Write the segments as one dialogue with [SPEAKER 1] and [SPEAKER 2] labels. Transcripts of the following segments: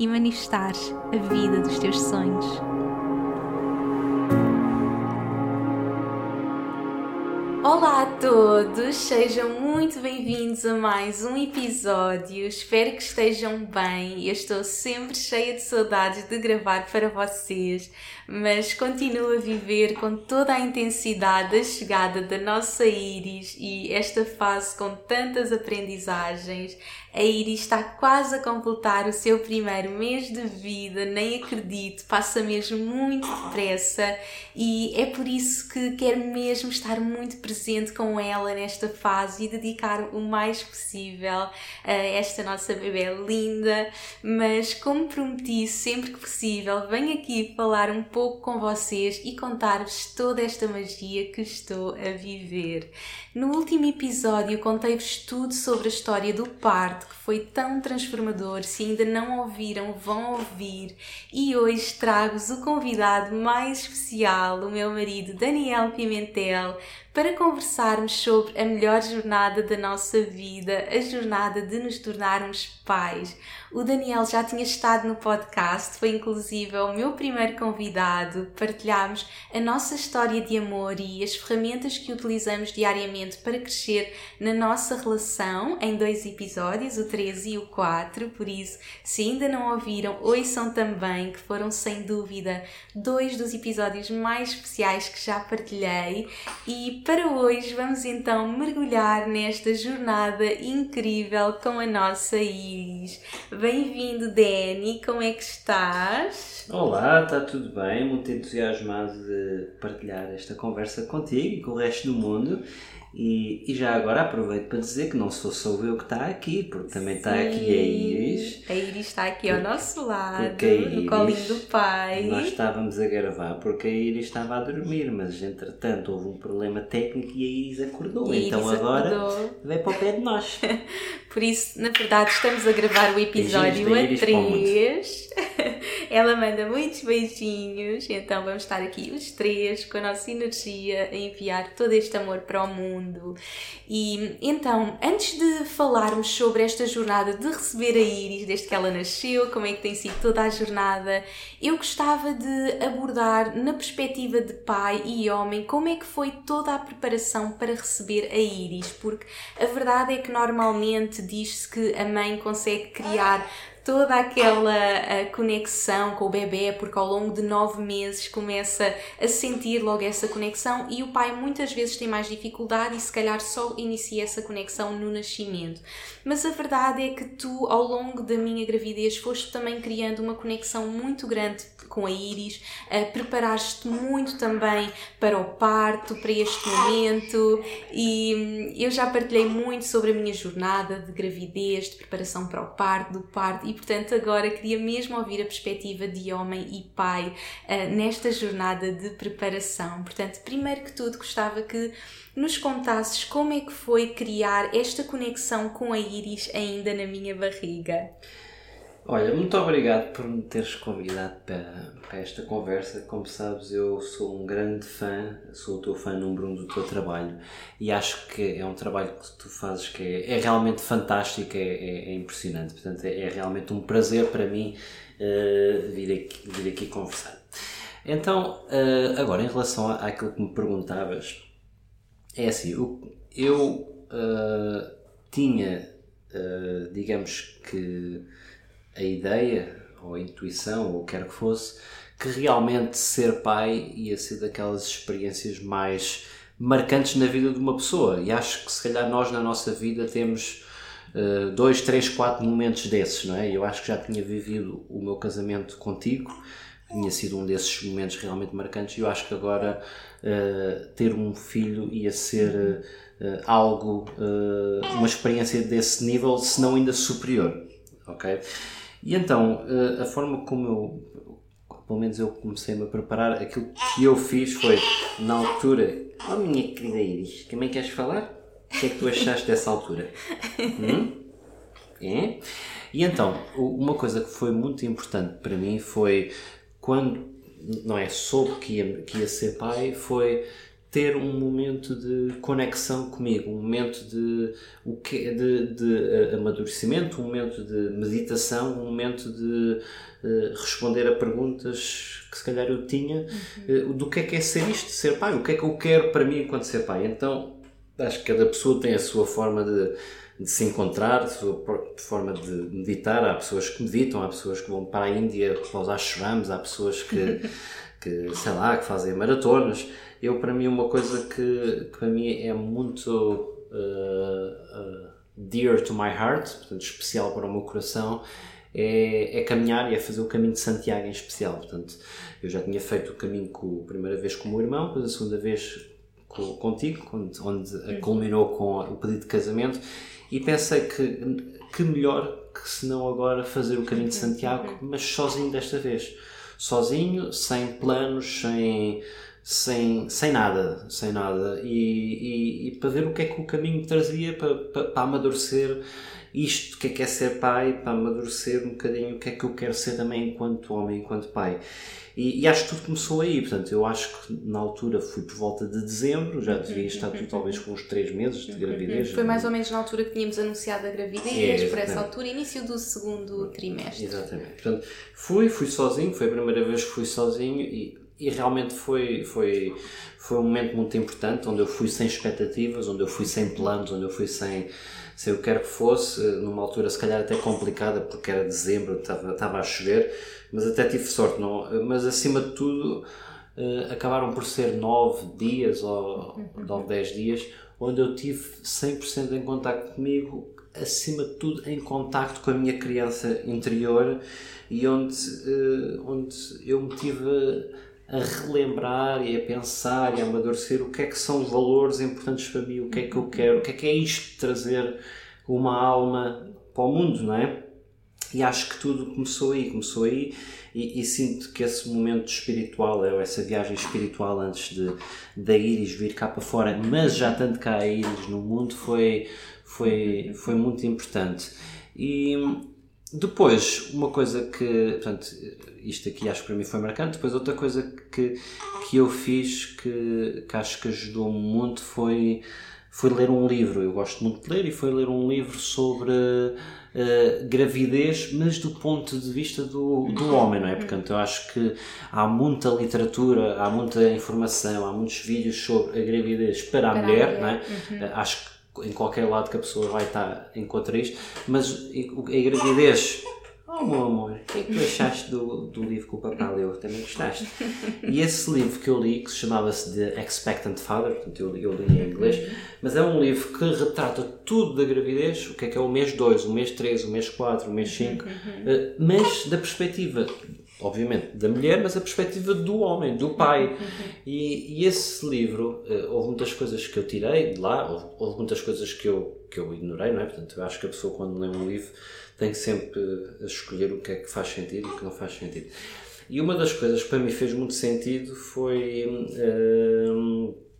[SPEAKER 1] e manifestares a vida dos teus sonhos. Olá a todos, sejam muito bem-vindos a mais um episódio. Espero que estejam bem. Eu estou sempre cheia de saudades de gravar para vocês, mas continuo a viver com toda a intensidade a chegada da nossa Iris e esta fase com tantas aprendizagens. A Iris está quase a completar o seu primeiro mês de vida, nem acredito, passa mesmo muito depressa e é por isso que quero mesmo estar muito presente com ela nesta fase e dedicar o mais possível a esta nossa bebê linda. Mas, como prometi, sempre que possível, venho aqui falar um pouco com vocês e contar-vos toda esta magia que estou a viver. No último episódio, contei-vos tudo sobre a história do parto, que foi tão transformador. Se ainda não ouviram, vão ouvir. E hoje trago-vos o convidado mais especial, o meu marido Daniel Pimentel, para conversarmos sobre a melhor jornada da nossa vida, a jornada de nos tornarmos pais. O Daniel já tinha estado no podcast, foi inclusive o meu primeiro convidado. Partilhámos a nossa história de amor e as ferramentas que utilizamos diariamente para crescer na nossa relação em dois episódios, o 3 e o 4. Por isso, se ainda não ouviram, ouçam também, que foram sem dúvida dois dos episódios mais especiais que já partilhei. E para hoje vamos então mergulhar nesta jornada incrível com a nossa Iris. Bem-vindo, Danny, como é que estás?
[SPEAKER 2] Olá, está tudo bem? Muito entusiasmado de partilhar esta conversa contigo e com o resto do mundo. E, e, já agora aproveito para dizer que não sou só eu que está aqui, porque também está aqui a Iris.
[SPEAKER 1] A Iris está aqui ao nosso lado, Iris, no colinho do pai.
[SPEAKER 2] Nós estávamos a gravar porque a Iris estava a dormir, mas entretanto houve um problema técnico e a Iris acordou. E então Iris agora acordou. veio para o pé de nós.
[SPEAKER 1] Por isso, na verdade, estamos a gravar o episódio a 3. Ela manda muitos beijinhos, então vamos estar aqui os três com a nossa energia a enviar todo este amor para o mundo. E então, antes de falarmos sobre esta jornada de receber a Iris desde que ela nasceu, como é que tem sido toda a jornada, eu gostava de abordar na perspectiva de pai e homem como é que foi toda a preparação para receber a Iris, porque a verdade é que normalmente diz-se que a mãe consegue criar toda aquela conexão com o bebê, porque ao longo de nove meses começa a sentir logo essa conexão e o pai muitas vezes tem mais dificuldade e se calhar só inicia essa conexão no nascimento. Mas a verdade é que tu, ao longo da minha gravidez, foste também criando uma conexão muito grande com a Iris, uh, preparaste muito também para o parto, para este momento e hum, eu já partilhei muito sobre a minha jornada de gravidez, de preparação para o parto, do parto e portanto agora queria mesmo ouvir a perspectiva de homem e pai uh, nesta jornada de preparação. Portanto, primeiro que tudo gostava que nos contasses como é que foi criar esta conexão com a Iris ainda na minha barriga.
[SPEAKER 2] Olha, muito obrigado por me teres convidado para, para esta conversa. Como sabes, eu sou um grande fã, sou o teu fã número um do teu trabalho e acho que é um trabalho que tu fazes que é, é realmente fantástico, é, é, é impressionante. Portanto, é, é, realmente um prazer para mim uh, vir, aqui, vir aqui conversar. Então, uh, agora, em relação àquilo que me perguntavas, é assim, eu, eu uh, tinha, digamos que a ideia ou a intuição ou o que quer que fosse que realmente ser pai ia ser daquelas experiências mais marcantes na vida de uma pessoa e acho que se calhar nós na nossa vida temos uh, dois, três, quatro momentos desses, não é? Eu acho que já tinha vivido o meu casamento contigo, tinha sido um desses momentos realmente marcantes e eu acho que agora uh, ter um filho ia ser uh, algo, uma experiência desse nível, se não ainda superior, ok? E então, eh, a forma como eu pelo menos eu comecei-me a preparar. Aquilo que eu fiz foi, na altura, oh minha querida Iris, também queres falar? O que é que tu achaste dessa altura? Hum? É? E então, uma coisa que foi muito importante para mim foi quando, não é, soube que ia, que ia ser pai, foi ter um momento de conexão comigo, um momento de, o que, de, de amadurecimento, um momento de meditação, um momento de uh, responder a perguntas que se calhar eu tinha uhum. uh, do que é que é ser isto, ser pai, o que é que eu quero para mim enquanto ser pai. Então, acho que cada pessoa tem a sua forma de, de se encontrar, a sua forma de meditar. Há pessoas que meditam, há pessoas que vão para a Índia para os ashrams, há pessoas que, que sei lá, que fazem maratonas eu para mim uma coisa que, que para mim é muito uh, uh, dear to my heart, portanto especial para o meu coração, é, é, caminhar e é fazer o caminho de Santiago em especial. Portanto, eu já tinha feito o caminho com, a primeira vez com o meu irmão, depois a segunda vez com, contigo, onde, onde culminou com o pedido de casamento, e pensei que, que melhor que se não agora fazer o caminho de Santiago, mas sozinho desta vez. Sozinho, sem planos, sem sem, sem nada, sem nada, e, e, e, para ver o que é que o caminho trazia para, para, para amadurecer isto, o que é que é ser pai, para amadurecer um bocadinho o que é que eu quero ser também enquanto homem, enquanto pai. E, e, acho que tudo começou aí, portanto, eu acho que na altura fui por volta de dezembro, já devia estar tudo talvez com uns 3 meses de gravidez.
[SPEAKER 1] Foi mais ou menos na altura que tínhamos anunciado a gravidez, é, por essa altura, início do segundo trimestre.
[SPEAKER 2] Exatamente. Portanto, fui, fui sozinho, foi a primeira vez que fui sozinho e e realmente foi, foi, foi um momento muito importante onde eu fui sem expectativas, onde eu fui sem planos, onde eu fui sem, sem o que quer que fosse, numa altura se calhar até complicada porque era dezembro, estava, estava a chover, mas até tive sorte, não, mas acima de tudo uh, acabaram por ser nove dias ou nove, dez dias onde eu tive 100% em contato comigo, acima de tudo em contacto com a minha criança interior e onde, uh, onde eu me tive a relembrar e a pensar e a amadurecer o que é que são valores importantes para mim, o que é que eu quero, o que é que é isto de trazer uma alma para o mundo, não é? E acho que tudo começou aí, começou aí e, e sinto que esse momento espiritual, ou essa viagem espiritual antes de da Iris vir cá para fora, mas já tanto cá a Iris no mundo, foi, foi, foi muito importante. E depois, uma coisa que, portanto, isto aqui acho que para mim foi marcante. Depois, outra coisa que, que eu fiz que, que acho que ajudou-me muito foi, foi ler um livro. Eu gosto muito de ler e foi ler um livro sobre uh, gravidez, mas do ponto de vista do, do homem, não é? Portanto, eu acho que há muita literatura, há muita informação, há muitos vídeos sobre a gravidez para a para mulher, a mulher. não é? Uhum. Acho que em qualquer lado que a pessoa vai estar encontra isto, mas a gravidez Oh, meu amor, o que é que tu achaste do, do livro que o papá leu? Também gostaste? E esse livro que eu li, que se chamava-se The Expectant Father, portanto eu, eu li em inglês, mas é um livro que retrata tudo da gravidez, o que é que é o mês 2, o mês 3, o mês 4, o mês 5, eh, mas da perspectiva obviamente, da mulher, mas a perspectiva do homem, do pai. E, e esse livro, uh, houve muitas coisas que eu tirei de lá, houve, houve, muitas coisas que eu, que eu ignorei, não é? Portanto, eu acho que a pessoa, quando lê um livro, tem que sempre uh, escolher o que é que faz sentido e o que não faz sentido. E uma das coisas que para mim fez muito sentido foi. Uh,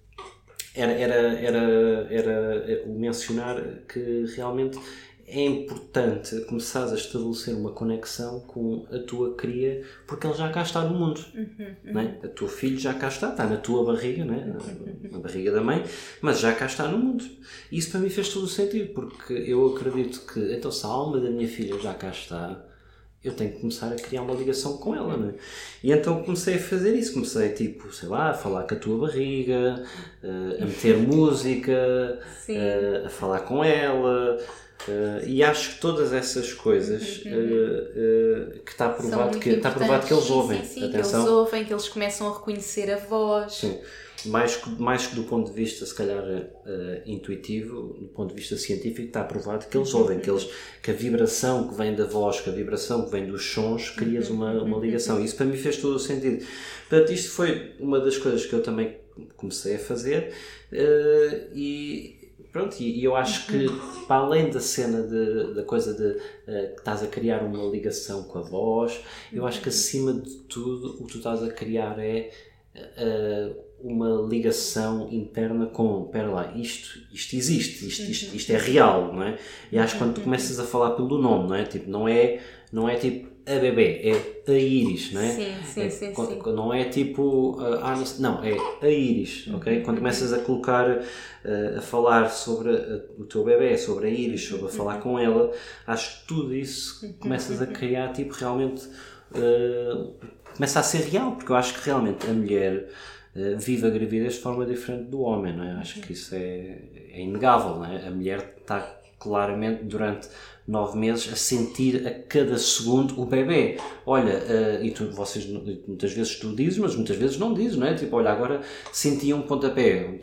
[SPEAKER 2] era, era, era, era o mencionar que realmente é importante começares a estabelecer uma conexão com a tua cria, porque ele já cá está no mundo. Uhum, uhum. Né? A tua filho já cá está, está na tua barriga, né? na barriga da mãe, mas já cá está no mundo. E isso para mim fez todo o sentido, porque eu acredito que, então, se a alma da minha filha já cá está, eu tenho que começar a criar uma ligação com ela, né? E então comecei a fazer isso, comecei tipo, sei lá, a falar com a tua barriga, eh, a meter música, eh, a falar com ela, Uh, e acho que todas essas coisas uh, uh, que está provado que está provado que eles ouvem
[SPEAKER 1] sim, sim, Atenção. que eles ouvem que eles começam a reconhecer a voz.
[SPEAKER 2] Sim. mais que, mais que do ponto de vista se calhar intuitivo do ponto de vista científico está provado que eles ouvem que eles que a vibração que vem da voz que a vibração que vem dos sons crias uma, uma ligação. isso para mim fez todo o sentido. Portanto isto foi uma das coisas que eu também comecei a fazer e pronto, e, e eu acho que para além da cena de, da coisa de uh, que estás a criar uma ligação com a voz, eu acho que acima de tudo o que tu estás a criar é uh, uma ligação interna com, espera lá, isto, isto existe, isto, isto, isto é real, não é? E acho que quando tu começas a falar pelo nome, não é? Tipo, não é, não é tipo a bebê, é a íris, não é?
[SPEAKER 1] Sim, sim,
[SPEAKER 2] é,
[SPEAKER 1] sim,
[SPEAKER 2] quando-
[SPEAKER 1] sim.
[SPEAKER 2] Não é tipo, ah, não, é a íris, ok? Quando começas a colocar, ah, a falar sobre a- o teu bebê, sobre a íris, sobre a falar com ela, acho que tudo isso começas a criar, tipo, realmente, ah, começa a ser real, porque eu acho que realmente a mulher ah, vive a gravidez de forma diferente do homem, não é? Acho que isso é, é inegável, não é? A mulher está claramente durante nove meses a sentir a cada segundo o bebê. Olha, eh, e tu, vocês muitas vezes tu dizes, mas muitas vezes não dizes, não é? Tipo, olha, agora senti um pontapé.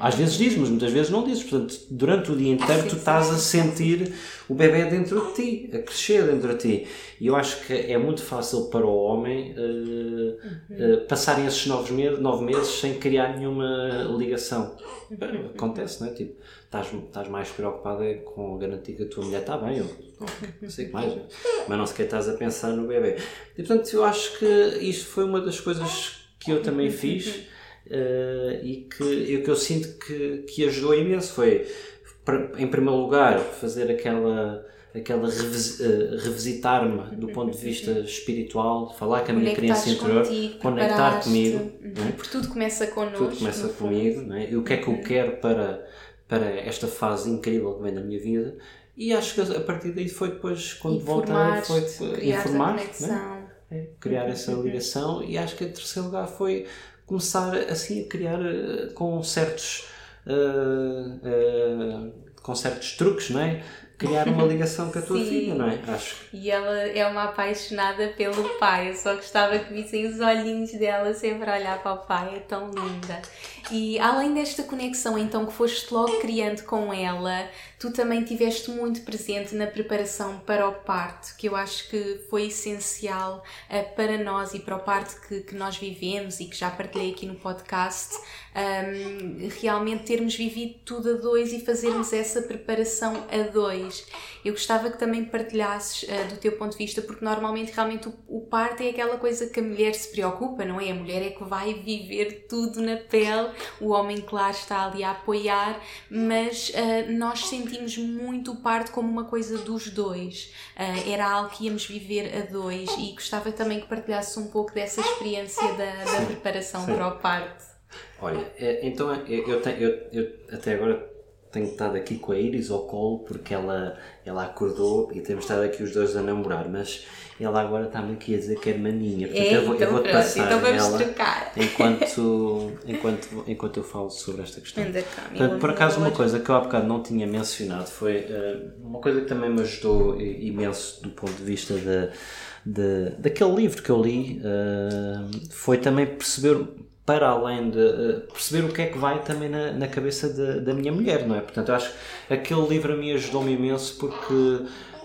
[SPEAKER 2] Às vezes dizes, mas muitas vezes não dizes. Portanto, durante o dia inteiro tu estás a sentir o bebê dentro de ti, a crescer dentro de ti. E eu acho que é muito fácil para o homem eh, eh, passarem esses nove meses, nove meses sem criar nenhuma ligação. Acontece, não é? Tipo, estás, estás mais preocupada com garantir que a tua mulher está bem, ou não sei o que mais, mas não sequer estás a pensar no bebê. E portanto, eu acho que isto foi uma das coisas que eu também fiz eh, e que eu, que eu sinto que, que ajudou imenso. Foi, em primeiro lugar, fazer aquela. Aquela revis- eh, revisitar-me do ponto de vista espiritual, falar com a minha criança interior,
[SPEAKER 1] contigo,
[SPEAKER 2] conectar comigo,
[SPEAKER 1] Uhum.
[SPEAKER 2] não é?
[SPEAKER 1] Porque tudo começa connosco.
[SPEAKER 2] tudo começa comigo, não é? E o que é que eu quero para, para esta fase incrível que vem da minha vida. E acho que a partir daí foi depois, quando voltei, foi informar, né? É, criar essa ligação. E acho que em terceiro lugar foi começar assim a criar eh, com certos. eh, eh, com certos truques, não é? Criar uma ligação com a tua
[SPEAKER 1] Sim.
[SPEAKER 2] filha, não é? Acho.
[SPEAKER 1] E ela é uma apaixonada pelo pai. Eu só gostava que vissem os olhinhos dela sempre a olhar para o pai. É tão linda. E além desta conexão, então, que foste logo criando com ela, tu também tiveste muito presente na preparação para o parto, que eu acho que foi essencial eh, para nós e para o parto que, que nós vivemos e que já partilhei aqui no podcast. um, realmente termos vivido tudo a dois e fazermos essa preparação a dois. Eu gostava que também partilhasses uh, do teu ponto de vista, porque normalmente realmente o, o parto é aquela coisa que a mulher se preocupa, não é? A mulher é que vai viver tudo na pele, o homem, claro, está ali a apoiar, mas uh, nós sentimos muito o parto como uma coisa dos dois. Uh, era algo que íamos viver a dois e gostava também que partilhasses um pouco dessa experiência da, da preparação
[SPEAKER 2] sim.
[SPEAKER 1] para o parto.
[SPEAKER 2] Olha, então eu, eu, tenho, eu, eu até agora tenho estado aqui com a Iris ao colo porque ela, ela acordou e temos estado aqui os dois a namorar, mas ela agora está-me aqui a dizer que é maninha. Portanto,
[SPEAKER 1] É,
[SPEAKER 2] eu vou, eu
[SPEAKER 1] então
[SPEAKER 2] vou
[SPEAKER 1] pronto,
[SPEAKER 2] passar
[SPEAKER 1] então vamos
[SPEAKER 2] nela
[SPEAKER 1] trocar.
[SPEAKER 2] enquanto, enquanto, enquanto eu falo sobre esta questão. Portanto, por acaso, uma coisa que eu há bocado não tinha mencionado foi eh, uma coisa que também me ajudou imenso do ponto de vista de, de, daquele livro que eu li, eh, foi também perceber, para além de eh, perceber o que é que vai também na, na cabeça da- da minha mulher, não é? Portanto, acho que aquele livro a mim ajudou-me imenso porque.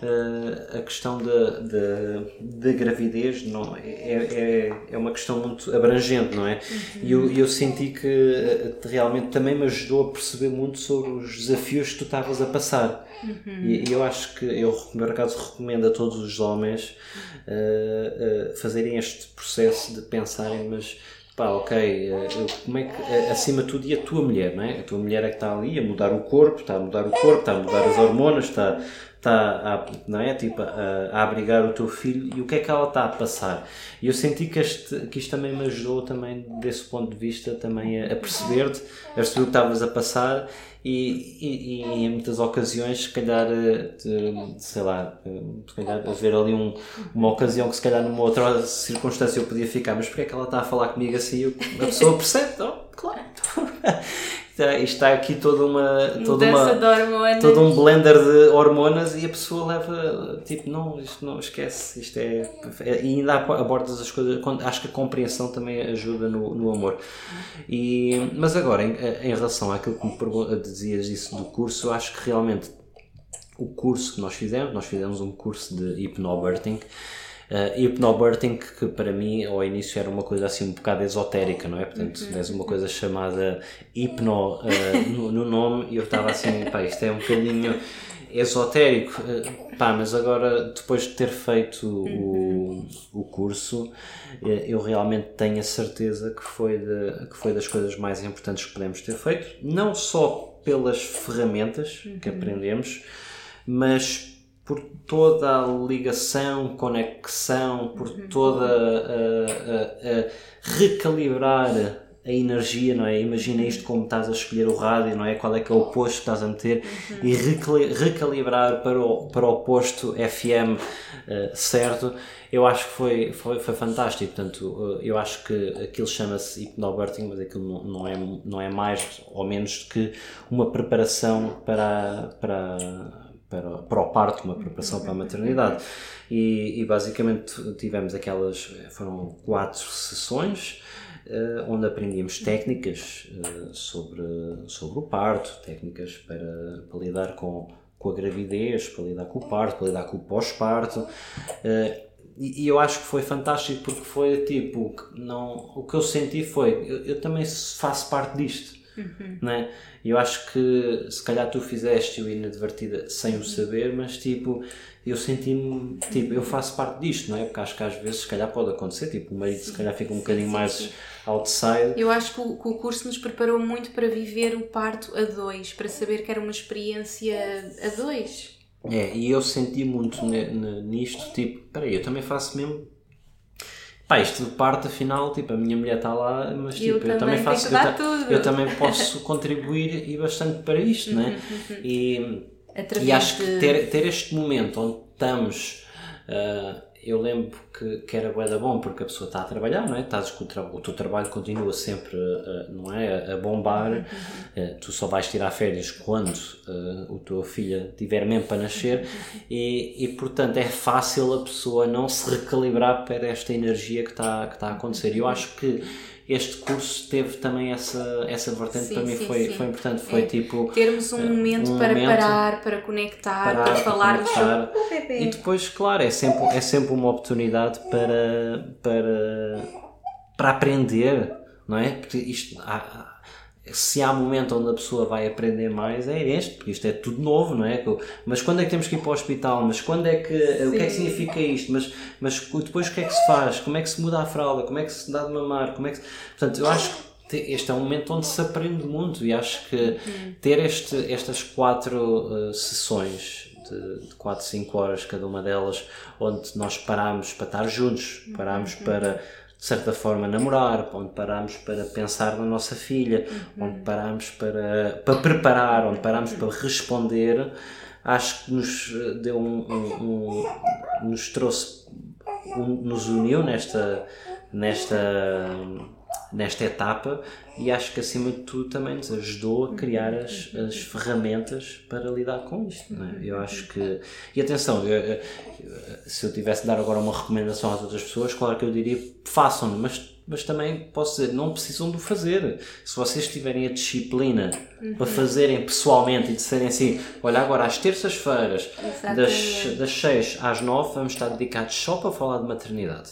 [SPEAKER 2] eh, a questão da, gravidez não, é, é, é uma questão muito abrangente, não é? E eu, eu senti que eh, realmente também me ajudou a perceber muito sobre os desafios que tu estavas a passar. E, e eu acho que eu, por acaso, recomendo a todos os homens eh, fazerem este processo de pensarem, mas pá, ok, eh, como é que, eh, acima de tudo, e a tua mulher, não é? A tua mulher é que está ali a mudar o corpo, está a mudar o corpo, está a mudar as hormonas, está, está a, não é? tipo, a, a abrigar o teu filho e o que é que ela está a passar. E eu senti que, este, que isto também me ajudou também, desse ponto de vista, também a, perceber-te, a perceber o que estavas a passar e, e, e em muitas ocasiões, se calhar, eh, te- sei lá, eh, se calhar haver ali um, uma ocasião que se calhar numa outra circunstância eu podia ficar, mas porque é que ela está a falar comigo assim? Eu- A pessoa percebe, oh, claro. Está- Isto está aqui toda uma, toda
[SPEAKER 1] Mudança
[SPEAKER 2] uma, todo um blender de hormonas e a pessoa leva tipo, não, isto não esquece, isto é. é- E ainda abordas as coisas. Acho que a compreensão também ajuda no, no amor. E, mas agora, em, em relação àquilo que me dizias isso do curso, acho que realmente o curso que nós fizemos, nós fizemos um curso de hipnobirthing. Uh, que para mim ao início era uma coisa assim um bocado esotérica, não é? Portanto, uhum. tens uma coisa chamada hipno uh, no, no, nome e eu estava assim, pá, isto é um bocadinho esotérico, uh, pá, mas agora depois de ter feito uhum. o, o curso, uh, eu realmente tenho a certeza que foi, de, que foi das coisas mais importantes que podemos ter feito, não só pelas ferramentas uhum. que aprendemos, mas por toda a ligação, conexão, por uhum. toda a, a, a, recalibrar a energia, não é? Imagina isto como estás a escolher o rádio, não é? Qual é que é o posto que estás a meter uhum. e recalibrar para o, para o posto FM uh, eh, certo. Eu acho que foi, foi, foi fantástico. Portanto, uh, eu acho que aquilo chama-se hypnobirthing, mas aquilo não, não, é, não é mais ou menos que uma preparação para, para para, para o parto, uma preparação para a maternidade. E, e basicamente tivemos aquelas, foram quatro sessões. Uh, onde aprendíamos técnicas uh, sobre, sobre o parto, técnicas para, para lidar com, com a gravidez, para lidar com o parto, para lidar com o pós-parto. Uh, e, e, eu acho que foi fantástico porque foi tipo, não, o que eu senti foi, eu, eu também faço parte disto. Uhum. Né? Eu acho que se calhar tu fizeste-o inadvertida sem o saber, mas tipo, eu senti-me, tipo, eu faço parte disto, não é? Porque acho que às vezes se calhar pode acontecer, tipo, o marido se calhar fica um bocadinho sim, mais sim. outside.
[SPEAKER 1] Eu acho que o, que o, curso nos preparou muito para viver o parto a dois, para saber que era uma experiência a dois.
[SPEAKER 2] É, e eu senti muito nisto, tipo, peraí, eu também faço mesmo Pá, isto de parte, afinal, tipo, a minha mulher está lá, mas tipo, eu, eu também, faço. Eu, ta, eu, também posso contribuir e bastante para isto, uhum, né? Uhum. E, e acho que ter, ter este momento onde estamos. Uh, eu lembro que, que era bué da bom porque a pessoa está a trabalhar, não é? Estás com o, tra o teu trabalho continua sempre, uh, não é? A bombar, uh, tu só vais tirar férias quando uh, a tua filha tiver mesmo para nascer e, e, portanto, é fácil a pessoa não se recalibrar para esta energia que está, que está a acontecer. E eu acho que este curso teve também essa, essa vertente, sim, para mim sim, foi, sim. foi importante, foi é. tipo...
[SPEAKER 1] Termos um momento um para momento parar, para conectar, parar, para sobre
[SPEAKER 2] o bebê. E depois, claro, é sempre, é sempre uma oportunidade para, para, para aprender, não é? Porque isto... Há, se há momento onde a pessoa vai aprender mais é este, porque isto é tudo novo, não é? Mas quando é que temos que ir para o hospital? Mas quando é que, Sim. o que é que significa isto? Mas, mas depois o que é que se faz? Como é que se muda a fralda? Como é que se dá de mamar? Como é que se... Portanto, eu acho que este é um momento onde se aprende muito e acho que uhum. ter este, estas quatro uh, sessões de, de 4, 5 horas cada uma delas, onde nós paramos para estar juntos, paramos uhum. para de certa forma, namorar, onde parámos para pensar na nossa filha, uhum. onde parámos para, para preparar, onde parámos para responder, acho que nos deu um, um, um nos trouxe, um, nos uniu nesta, nesta nesta etapa e acho que acima de tudo também nos ajudou a criar as, as ferramentas para lidar com isto. É? Eu acho que. E atenção, eu, se eu tivesse de dar agora uma recomendação às outras pessoas, claro que eu diria façam, mas mas também posso dizer, não precisam de fazer. Se vocês tiverem a disciplina uhum. para fazerem pessoalmente e disserem assim, olha agora às terças-feiras, das, das 6 às 9, vamos estar dedicados só para falar de maternidade.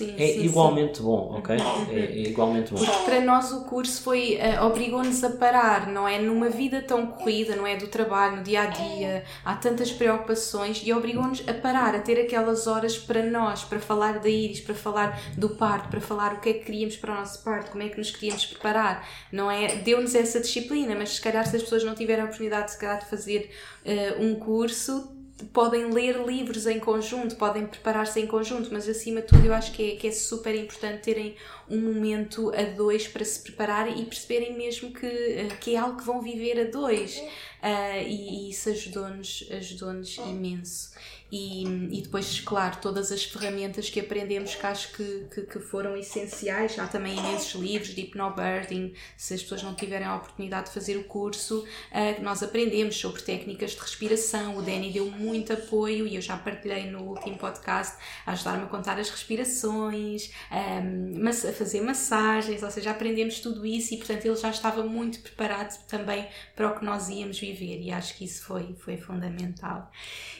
[SPEAKER 2] Sim, é sim, igualmente sim. bom, ok? É, é, igualmente bom.
[SPEAKER 1] Porque para nós o curso foi uh, obrigou-nos a parar, não é? Numa vida tão corrida, não é? Do trabalho, no dia a dia, há tantas preocupações e obrigou-nos a parar, a ter aquelas horas para nós, para falar da Iris, para falar do parto, para falar o que é que queríamos para o nosso parto, como é que nos queríamos preparar, não é? Deu-nos essa disciplina, mas se calhar se as pessoas não tiverem a oportunidade se calhar, de fazer uh, um curso, podem ler livros em conjunto, podem preparar-se em conjunto, mas acima de tudo eu acho que é, que é super importante terem um momento a dois para se prepararem e perceberem mesmo que, eh, que é algo que vão viver a dois. Uh, e, e, isso ajudou-nos ajudou imenso. E, e depois, claro, todas as ferramentas que aprendemos que acho que, que, que foram essenciais. Há também imensos livros de hypnobirthing, se as pessoas não tiverem a oportunidade de fazer o curso, uh, nós aprendemos sobre técnicas de respiração. O Danny deu muito apoio e eu já partilhei no último podcast a ajudar-me a contar as respirações, um, a fazer massagens, ou seja, aprendemos tudo isso e, portanto, ele já estava muito preparado também para o que nós íamos viver e acho que isso foi, foi fundamental.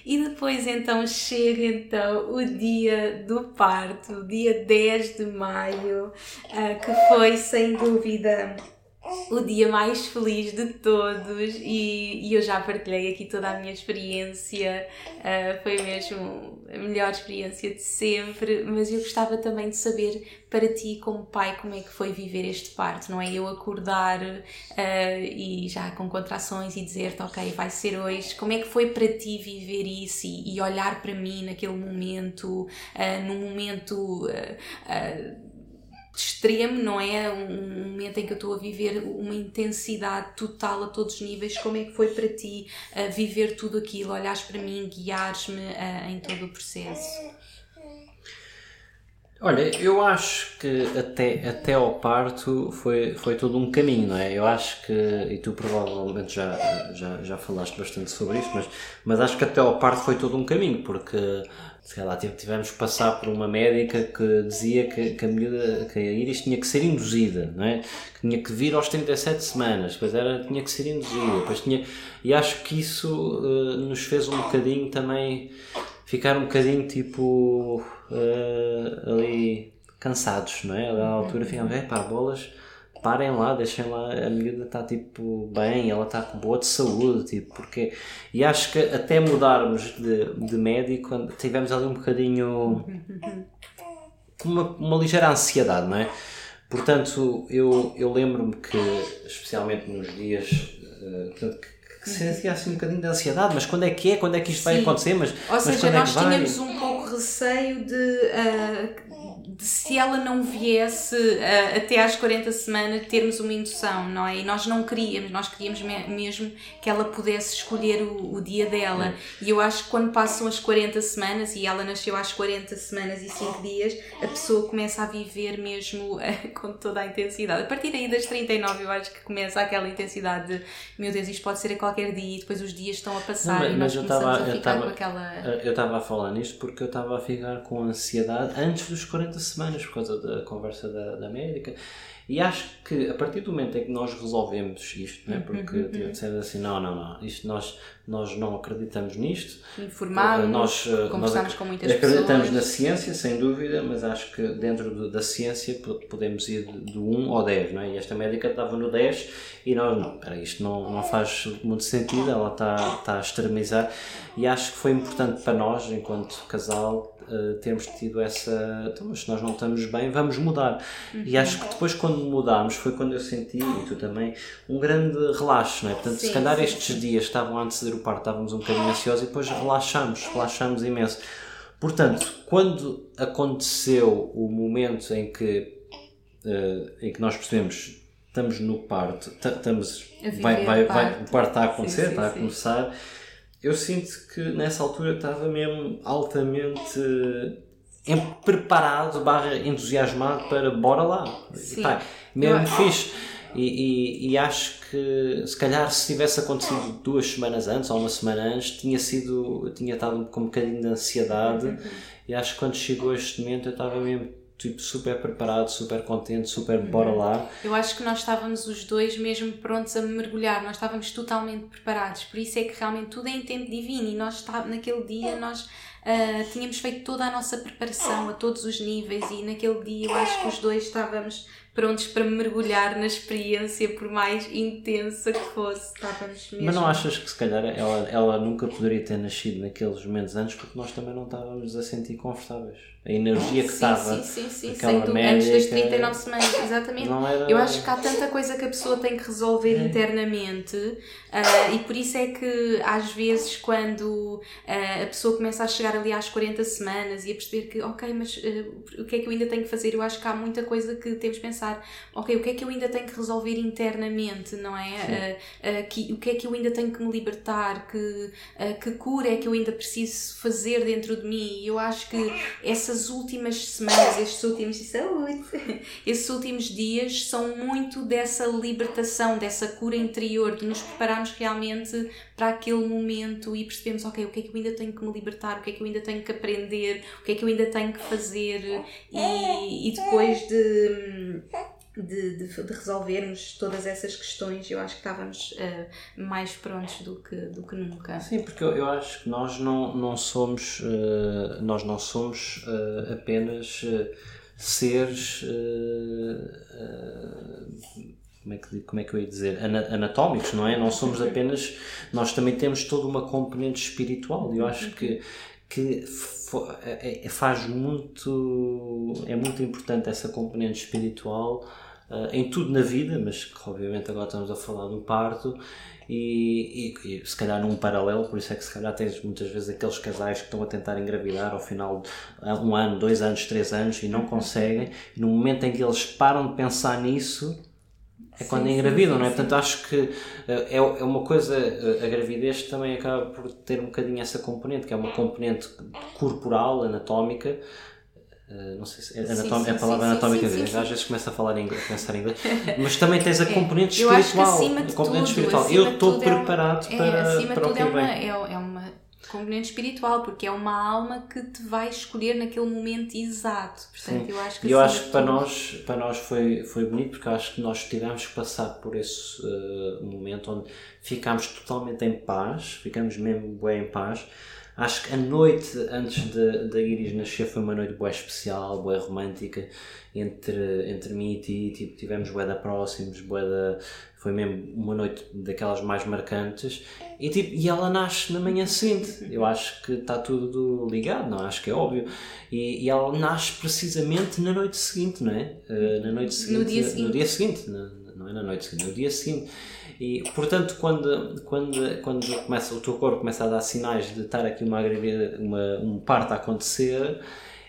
[SPEAKER 1] E depois, então chega então o dia do parto, dia 10 de maio, uh, que foi sem dúvida o dia mais feliz de todos e, e, eu já partilhei aqui toda a minha experiência, uh, foi mesmo a melhor experiência de sempre, mas eu gostava também de saber para ti, como pai, como é que foi viver este parto, não é? Eu acordar uh, e já com contrações e dizer-te, ok, vai ser hoje, como é que foi para ti viver isso e, e olhar para mim naquele momento, uh, num momento extremo, não é? Um momento em que eu estou a viver uma intensidade total a todos os níveis. Como é que foi para ti uh, viver tudo aquilo, olhares para mim, guiares-me uh, em todo o processo?
[SPEAKER 2] Olha, eu acho que até, até ao parto foi, foi todo um caminho, não é? Eu acho que, e tu provavelmente já, já, já falaste bastante sobre isso, mas, mas acho que até ao parto foi todo um caminho, porque sei lá, tivemos que passar por uma médica que dizia que, que a miúda, que a Iris tinha que ser induzida, não é? Que tinha que vir aos 37 semanas, depois era, tinha que ser induzida, depois tinha, e acho que isso uh, nos fez um bocadinho também ficar um bocadinho tipo uh, ali cansados, não é? À altura ficamos, é pá, bolas parem lá, deixem lá, a miúda está tipo bem, ela está com boa de saúde, tipo, porque. E acho que até mudarmos de, de médico, tivemos ali um bocadinho. uma, uma ligeira ansiedade, não é? Portanto, eu, eu lembro-me que, especialmente nos dias. Uh, que, que sentia assim um bocadinho de ansiedade, mas quando é que é? Quando é que isto Sim. vai acontecer? Mas,
[SPEAKER 1] Ou seja,
[SPEAKER 2] é
[SPEAKER 1] nós tínhamos um pouco receio de. Uh, de se ela não viesse uh, até às 40 semanas termos uma indução, não é? E nós não queríamos, nós queríamos me mesmo que ela pudesse escolher o, o dia dela. E eu acho que quando passam as 40 semanas, e ela nasceu às 40 semanas e 5 dias, a pessoa começa a viver mesmo uh, com toda a intensidade. A partir daí das 39 eu acho que começa aquela intensidade de meu Deus, isto pode ser a qualquer dia e depois os dias estão a passar não, mas, e nós começamos tava, a ficar
[SPEAKER 2] tava,
[SPEAKER 1] com aquela...
[SPEAKER 2] Eu estava a falar nisto porque eu estava a ficar com ansiedade antes dos 40 semanas por causa da conversa da, da médica. E acho que a partir do momento em que nós resolvemos isto, não é? porque uhum, dissemos assim, não, não, não, isto nós, nós não acreditamos nisto.
[SPEAKER 1] Informámos, nós, eh, conversamos nós com muitas
[SPEAKER 2] acreditamos
[SPEAKER 1] pessoas.
[SPEAKER 2] na ciência, sem dúvida, mas acho que dentro do, da ciência podemos ir do 1 ao 10, não é? E esta médica estava no 10 e nós, não, espera, isto não, não faz muito sentido, ela está, está a extremizar. E acho que foi importante para nós, enquanto casal, uh, termos tido essa. Então, se nós não estamos bem, vamos mudar. Uhum. E acho que depois, quando mudámos, foi quando eu senti, e tu também, um grande relaxo, não é? Portanto, sim, se calhar sim, estes sim. dias estavam a anteceder o parto, estávamos um bocadinho ansiosos e depois relaxamos, relaxamos imenso. Portanto, quando aconteceu o momento em que, uh, em que nós percebemos estamos no parto, estamos, vai, vai, vai, o parto está a acontecer, sim, sim, está a começar, eu sinto que nessa altura estava mesmo altamente preparado, barra entusiasmado para bora lá. Sim. Mesmo fixe. E, e, e, acho que se calhar se tivesse acontecido duas semanas antes ou uma semana antes tinha sido tinha estado com um bocadinho de ansiedade uhum. e acho que quando chegou este momento eu estava mesmo tipo, super preparado, super contente, super uhum. bora lá.
[SPEAKER 1] Eu acho que nós estávamos os dois mesmo prontos a mergulhar, nós estávamos totalmente preparados, por isso é que realmente tudo é em tempo divino e nós está, naquele dia nós uh, tínhamos feito toda a nossa preparação a todos os níveis e naquele dia eu acho que os dois estávamos prontos para mergulhar na experiência por mais intensa que fosse. Estávamos mesmo.
[SPEAKER 2] Mas não achas que se calhar ela, ela nunca poderia ter nascido naqueles momentos antes porque nós também não estávamos a sentir confortáveis? A energia que estava.
[SPEAKER 1] Sim, sim, sim, dúvida. Antes das 39 semanas, exatamente. Era... Eu acho que há tanta coisa que a pessoa tem que resolver é. internamente uh, e por isso é que às vezes quando uh, a pessoa começa a chegar ali às 40 semanas e a perceber que, ok, mas uh, o que é que eu ainda tenho que fazer? Eu acho que há muita coisa que temos de pensar, ok, o que é que eu ainda tenho que resolver internamente, não é? que, o que é que eu ainda tenho que me libertar? Que, que cura é que eu ainda preciso fazer dentro de mim? E eu acho que essa essas últimas semanas, estes últimos saúde, esses últimos dias são muito dessa libertação, dessa cura interior, de nos prepararmos realmente para aquele momento e percebemos, ok, o que é que eu ainda tenho que me libertar, o que é que eu ainda tenho que aprender, o que é que eu ainda tenho que fazer. E, e depois de de, de, de, resolvermos todas essas questões, eu acho que estávamos uh, mais prontos do que, do que nunca.
[SPEAKER 2] Sim, porque eu, eu acho que nós não, não somos, uh, nós não somos uh, apenas seres como é, que, como é que eu ia dizer, anatómicos, não é? Não somos apenas, nós também temos toda uma componente espiritual eu acho que, que é, é, faz muito, é muito importante essa componente espiritual uh, em tudo na vida, mas que obviamente agora estamos a falar do parto e, e, e, se calhar num paralelo, por isso é que se calhar tens muitas vezes aqueles casais que estão a tentar engravidar ao final de um ano, dois anos, três anos e não conseguem, e no momento em que eles param de pensar nisso, é quando sim, engravidam, sim, não é? Sim. Portanto, acho que eh, é, é uma coisa, eh, a gravidez também acaba por ter um bocadinho essa componente, que é uma componente corporal, anatómica, Uh, não sei se é, anatom sim, a palavra sim, anatómica sim, sim, às vezes começa a falar em inglês, pensar em inglês, mas também tens a é, componente espiritual. a componente tudo, espiritual. Eu estou preparado
[SPEAKER 1] é,
[SPEAKER 2] para,
[SPEAKER 1] acima
[SPEAKER 2] para
[SPEAKER 1] tudo é uma, é, é uma componente espiritual, porque é uma alma que te vai escolher naquele momento exato. Portanto, Sim. eu acho que,
[SPEAKER 2] eu acho que para, nós, para nós foi, foi bonito, porque acho que nós tivemos que passar por esse uh, momento onde ficámos totalmente em paz, ficamos mesmo bem em paz. Acho que a noite antes da Iris nascer foi uma noite boa especial, boa romântica entre, entre mim e ti. Tipo, tivemos boa da próximos, boa da, foi mesmo uma noite daquelas mais marcantes e, tipo, e ela nasce na manhã seguinte. Eu acho que está tudo ligado, não? Acho que é óbvio. E, e ela nasce precisamente na noite seguinte, não é? Uh, na noite seguinte.
[SPEAKER 1] No dia seguinte.
[SPEAKER 2] No dia seguinte, não é na noite seguinte, no dia seguinte. E, portanto, quando, quando, quando começa, o teu corpo começa a dar sinais de estar aqui uma, uma, um parto a acontecer,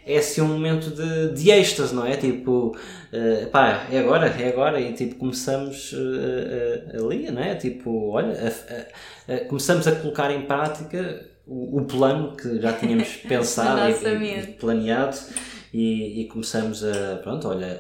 [SPEAKER 2] é assim um momento de, de êxtase, não é? Tipo, uh, pá, é agora, é agora, e tipo, começamos uh, uh, ali, não é? Tipo, olha, começamos a colocar em prática o, o plano que já tínhamos pensado e, e, planeado e, e, começamos a, pronto, olha,